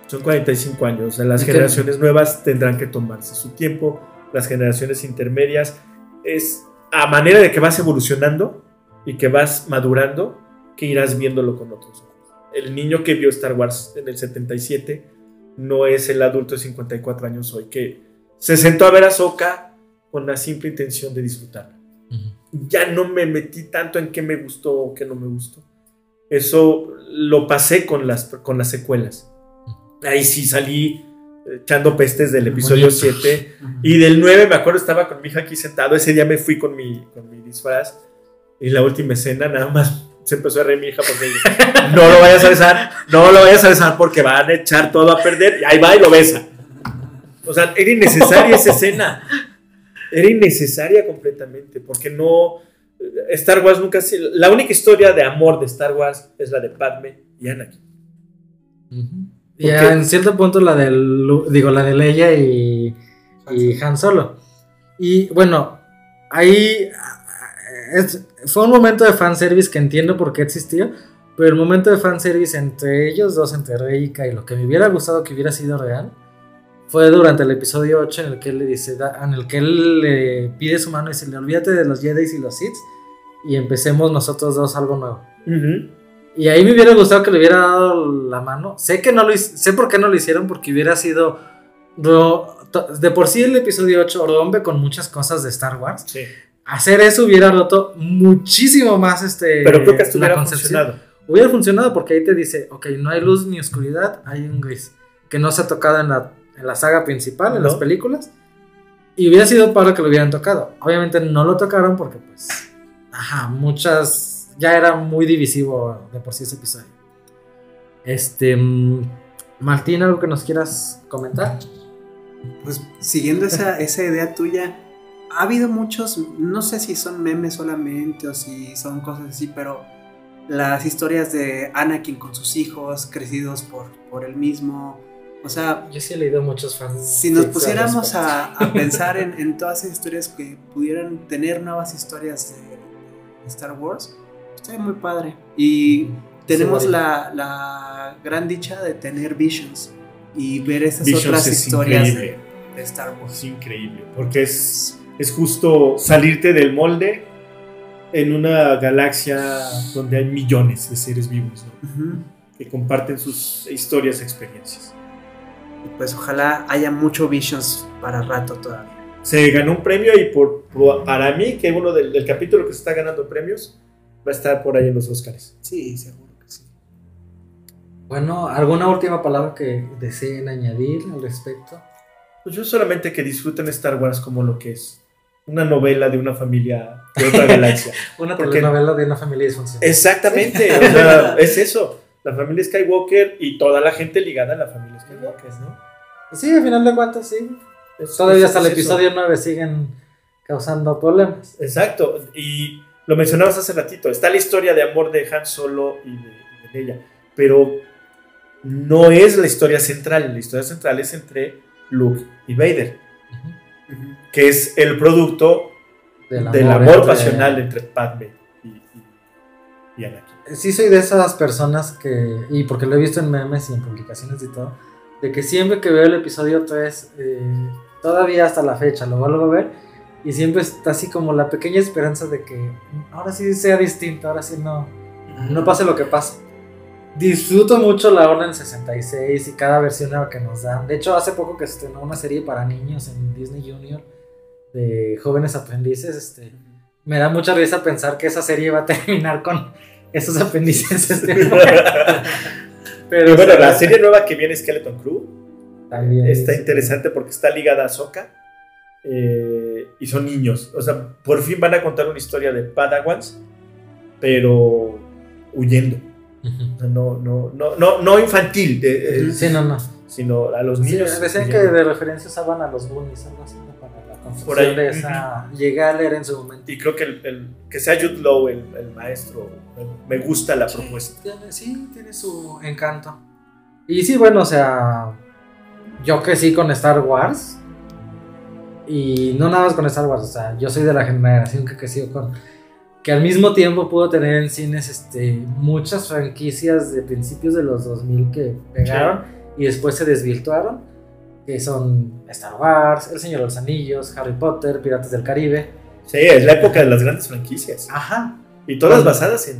Son 45 años. Las generaciones nuevas tendrán que tomarse su tiempo. Las generaciones intermedias es a manera de que vas evolucionando y que vas madurando, que irás viéndolo con otros ojos. El niño que vio Star Wars en el 77 no es el adulto de 54 años hoy que se sentó a ver a Soka con la simple intención de disfrutarla Ujú. ya no me metí tanto en qué me gustó o qué no me gustó. Eso lo pasé con las, con las secuelas. Ahí sí salí echando pestes del episodio Bonito. 7 y del 9 me acuerdo estaba con mi hija aquí sentado, ese día me fui con mi, con mi disfraz y la última escena nada más se empezó a reír mi hija porque *laughs* no lo vayas a besar, no lo vayas a besar porque van a echar todo a perder y ahí va y lo besa. O sea, era innecesaria esa escena. Era innecesaria completamente, porque no. Star Wars nunca. se- La única historia de amor de Star Wars es la de Padme y Anakin. Ujú. Y Porque- en cierto punto la del Lu- digo la de Leia y, y Han Solo. Y bueno, ahí ah, es- fue un momento de fanservice que entiendo por qué existió, pero el momento de fanservice entre ellos dos, entre Rey y Kylo, que me hubiera gustado que hubiera sido real, fue durante el episodio 8 en el que él le dice, en el que él le pide su mano y dice, olvídate de los Jedi y los Sith y empecemos nosotros dos algo nuevo. Y ahí me hubiera gustado que le hubiera dado la mano. Sé que no lo sé por qué no lo hicieron, porque hubiera sido to- de por sí el episodio 8 rompe con muchas cosas de Star Wars. Sí. Hacer eso hubiera roto muchísimo más este Pero creo que esto hubiera funcionado. Hubiera funcionado porque ahí te dice, ok, no hay luz ni oscuridad, hay un gris que no se ha tocado en la, en la saga principal, en No. las películas. Y hubiera sido para que lo hubieran tocado. Obviamente no lo tocaron porque pues, ajá, muchas, ya era muy divisivo de por sí ese episodio. Este, mm, Martín, ¿algo que nos quieras comentar? Pues siguiendo esa, *laughs* esa idea tuya, ha habido muchos, no sé si son memes solamente o si son cosas así, pero las historias de Anakin con sus hijos crecidos por, por él mismo, O sea, Yo sí he leído muchos fans. si nos pusiéramos a, a *laughs* pensar en, en todas esas historias que pudieran tener nuevas historias de, de Star Wars, estaría muy padre. Y tenemos Sí, la, la gran dicha de tener Visions y ver esas Visions otras es historias de, increíble. de Star Wars. Es increíble, porque es, es justo salirte del molde en una galaxia donde hay millones de seres vivos ¿no? Ujú. que comparten sus historias experiencias. Y pues ojalá haya mucho Visions para rato todavía. Se ganó un premio y por, por- para mí que uno del, del capítulo que se está ganando premios va a estar por ahí en los Oscars. Sí, seguro que sí. Bueno, ¿alguna última palabra que deseen añadir al respecto? Pues yo solamente que disfruten Star Wars como lo que es. Una novela de una familia de otra galaxia. *laughs* Una Porque- telenovela de una familia disfuncional. Exactamente, *laughs* o sea, es eso. La familia Skywalker y toda la gente ligada a la familia Skywalker, ¿no? Sí, al final de cuentas, sí. Es- Todavía es- hasta el es eso. episodio 9 siguen causando problemas. Exacto, y lo mencionabas hace ratito, está la historia de amor de Han Solo y de, de Leia, pero no es la historia central, la historia central es entre Luke y Vader, que es el producto Del del amor entre- pasional entre Padme y, y, y Anakin. Sí soy de esas personas que, y porque lo he visto en memes y en publicaciones y todo, de que siempre que veo el episodio 3, eh, todavía hasta la fecha lo vuelvo a ver, y siempre está así como la pequeña esperanza de que ahora sí sea distinto, ahora sí no, no pase lo que pase. Disfruto mucho la Orden 66 y cada versión nueva que nos dan. De hecho, hace poco que estrenó una serie para niños en Disney Junior de jóvenes aprendices, este, me da mucha risa pensar que esa serie va a *laughs* terminar con esos aprendices. este, *laughs* Pero bueno, la serie nueva que viene Skeleton Crew también está es- interesante porque está ligada a Ahsoka eh, y son niños. O sea, por fin van a contar una historia de Padawans, pero huyendo. O sea, No, no, no, no, no infantil, de- eh, Sí, no, no. sino a los Sí, niños. decían que de referencia usaban a los Goonies, algo así, para la construcción de esa. Llegué a leer en su momento. Y creo que el, el- que sea Jude Law el, el maestro, me, gusta la propuesta. Tiene- sí, tiene su encanto. Y sí, bueno, o sea, yo crecí con Star Wars. Y no nada más con Star Wars, o sea, yo soy de la generación que creció con... Que al mismo tiempo pudo tener en cines este, muchas franquicias de principios de los 2000 que pegaron y después se desvirtuaron. Que son Star Wars, El Señor de los Anillos, Harry Potter, Piratas del Caribe. Sí, es la época de las grandes franquicias. Ajá. Y todas basadas en,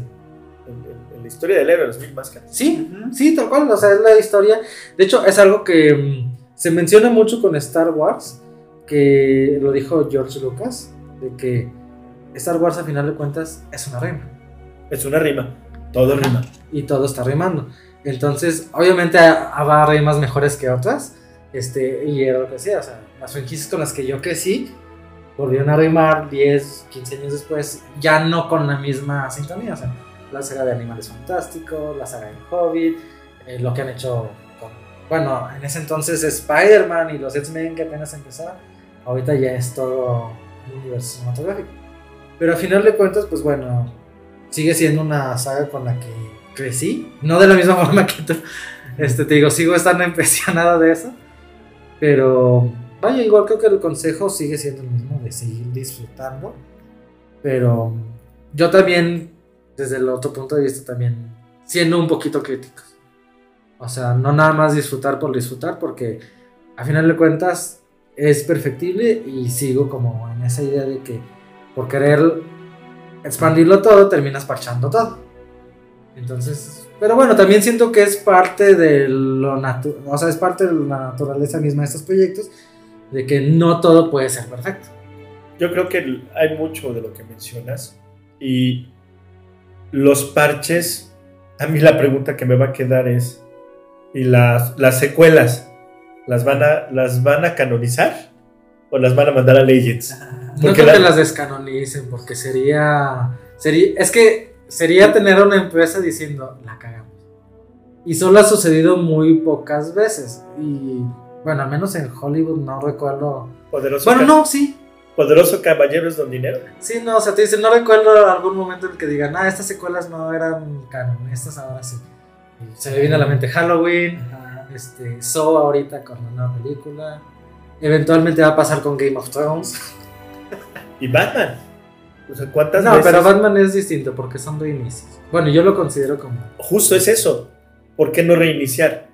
en- en la historia del héroe de los mil máscaras. Sí. Sí, tal cual, o sea, es la historia. De hecho, es algo que mm, se menciona mucho con Star Wars, que lo dijo George Lucas, de que Star Wars a final de cuentas es una rima. Es una rima, todo Ajá. rima. Y todo está rimando. Entonces, obviamente ha- habrá rimas mejores que otras. Este, y era lo que decía, o sea, las franquicias con las que yo crecí volvieron a rimar 10, 15 años después, ya no con la misma sintonía. O sea, la saga de Animales Fantásticos, la saga de Hobbit, eh, lo que han hecho con, bueno, en ese entonces Spider-Man y los X-Men que apenas empezaron. Ahorita ya es todo un universo cinematográfico. Pero a final de cuentas, pues bueno, sigue siendo una saga con la que crecí. No de la misma *laughs* forma que tú. Este, te digo, sigo estando *laughs* impresionada de eso. Pero, vaya, igual creo que el consejo sigue siendo el mismo, seguir disfrutando. Pero yo también, desde el otro punto de vista, también siendo un poquito críticos. O sea, no nada más disfrutar por disfrutar, porque a final de cuentas es perfectible y sigo como en esa idea de que por querer expandirlo todo, terminas parchando todo. Entonces, pero bueno, también siento que es parte de lo natural, o sea, es parte de la naturaleza misma de estos proyectos, de que no todo puede ser perfecto. Yo creo que hay mucho de lo que mencionas y los parches, a mí la pregunta que me va a quedar es, ¿y las, las secuelas las van, a, las van a canonizar o las van a mandar a Legends? No Porque creo la- que las descanonicen, porque sería, sería, es que sería tener una empresa diciendo, la cagamos. Y solo ha sucedido muy pocas veces. Y bueno, al menos en Hollywood no recuerdo. Poderoso, Bueno, no, sí. Poderoso Caballeros Don Dinero. Sí, no, o sea, te dicen, no recuerdo algún momento en el que digan, ah, estas secuelas no eran canon, estas ahora sí. Y se me viene a la mente Halloween, Ajá. Este, So ahorita con la nueva película. Eventualmente va a pasar con Game of Thrones. Y Batman. O sea, ¿cuántas No, veces? pero Batman es distinto porque son de inicios. Bueno, yo lo considero como. Justo es eso. ¿Por qué no reiniciar?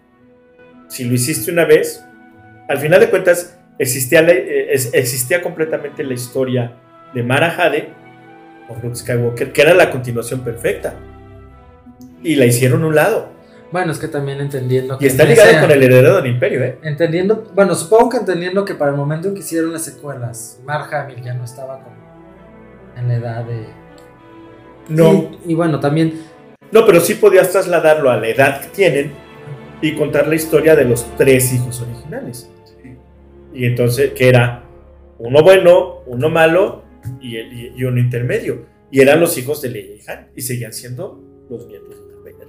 Si lo hiciste una vez, al final de cuentas existía, la- eh, es- existía completamente la historia de Mara Jade por Luke Skywalker, que era la continuación perfecta. Y la hicieron a un lado. Bueno, es que también entendiendo que. Y está ese- con el heredero del imperio, ¿eh? Entendiendo, bueno, supongo que entendiendo que para el momento en que hicieron las secuelas, Mark Hamill ya no estaba como en la edad de. No, Y, y bueno, también. no, pero sí podías trasladarlo a la edad que tienen y contar la historia de los tres hijos originales. Y entonces, que era uno bueno, uno malo y, el- y- y uno intermedio. Y eran los hijos de Leia y Han. Y seguían siendo los nietos de Vader.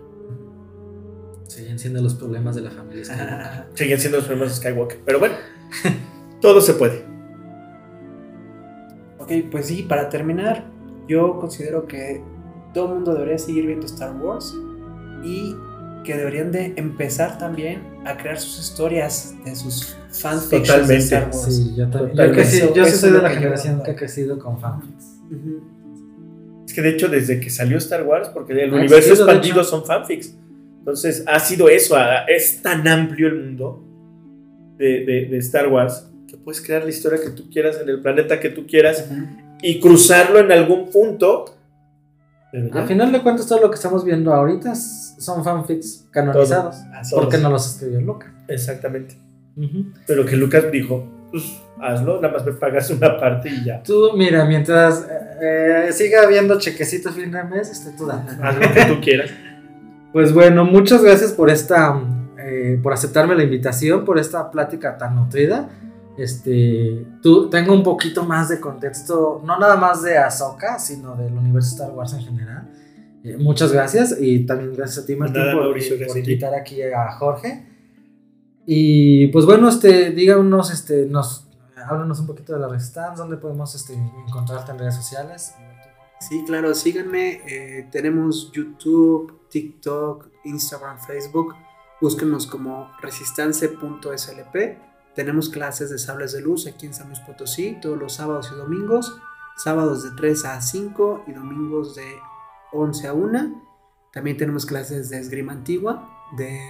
Siguen siendo los problemas de la familia Skywalker. Ah, *laughs* Seguían siendo los primeros Skywalker. Pero bueno, todo se puede. ok, pues sí, para terminar, yo considero que todo el mundo debería seguir viendo Star Wars y que deberían de empezar también a crear sus historias de sus fanfictions Totalmente. Star Wars. Sí, yo también. Yo, que sí- yo soy de la que generación que ha crecido con fanfics. Es que de hecho, desde que salió Star Wars, porque el Ah, universo sí, de expandido son fanfics. Entonces, ha sido eso. Es tan amplio el mundo de, de- de Star Wars que puedes crear la historia que tú quieras en el planeta que tú quieras Ujú. y cruzarlo en algún punto. Al final de cuentas, todo lo que estamos viendo ahorita son fanfics canonizados. Así Todos. Porque no los escribió Luca. Exactamente. Ujú. Pero que Lucas dijo, pues hazlo, nada más me pagas una parte y ya. Tú, mira, mientras eh, eh, siga habiendo chequecito fin de mes, este, tú dale. Haz lo que tú quieras. *laughs* Pues bueno, muchas gracias por esta, eh, por aceptarme la invitación, por esta plática tan nutrida. Este, tú, tengo un poquito más de contexto, no nada más de Ahsoka, sino del universo Star Wars en general. Eh, muchas gracias y también gracias a ti, Martín, Nada, por, Mauricio, invitar aquí a Jorge. Y pues bueno, este, díganos, este, nos, háblanos un poquito de la Resistance, dónde podemos este, encontrarte en redes sociales. Sí, claro, síganme. eh, tenemos YouTube, TikTok, Instagram, Facebook. Búsquenos como resistance.slp. Tenemos clases de sables de luz aquí en San Luis Potosí todos los sábados y domingos. Sábados de 3 a 5 y domingos de 11 a 1. También tenemos clases de esgrima antigua de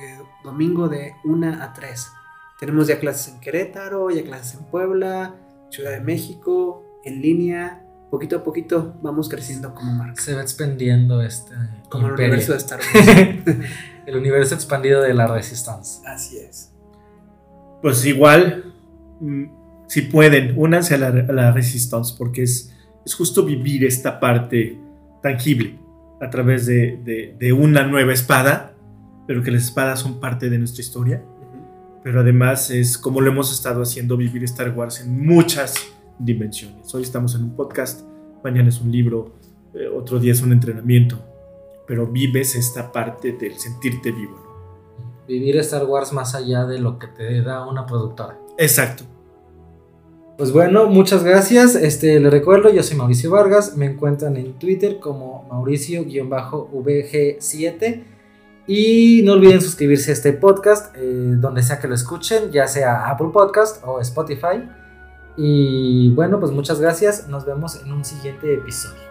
domingo de 1 a 3. Tenemos ya clases en Querétaro, ya clases en Puebla, Ciudad de México, en línea. Poquito a poquito vamos creciendo como marca. Se va expandiendo este Como el imperio. universo de Star *laughs* Wars. el universo expandido de la Resistance. Así es. Pues igual, mm, si pueden, únanse a la, a la Resistance porque es, es justo vivir esta parte tangible a través de, de- de una nueva espada, pero que las espadas son parte de nuestra historia. Pero además es como lo hemos estado haciendo vivir Star Wars en muchas dimensiones. Hoy estamos en un podcast, mañana es un libro, eh, otro día es un entrenamiento, pero vives esta parte del sentirte vivo. Vivir Star Wars más allá de lo que te da una productora. Exacto. Pues bueno, muchas gracias. Este, les recuerdo, yo soy Mauricio Vargas. Me encuentran en Twitter como Mauricio-VG7. Y no olviden suscribirse a este podcast, eh, donde sea que lo escuchen, ya sea Apple Podcast o Spotify. Y bueno, pues muchas gracias. Nos vemos en un siguiente episodio.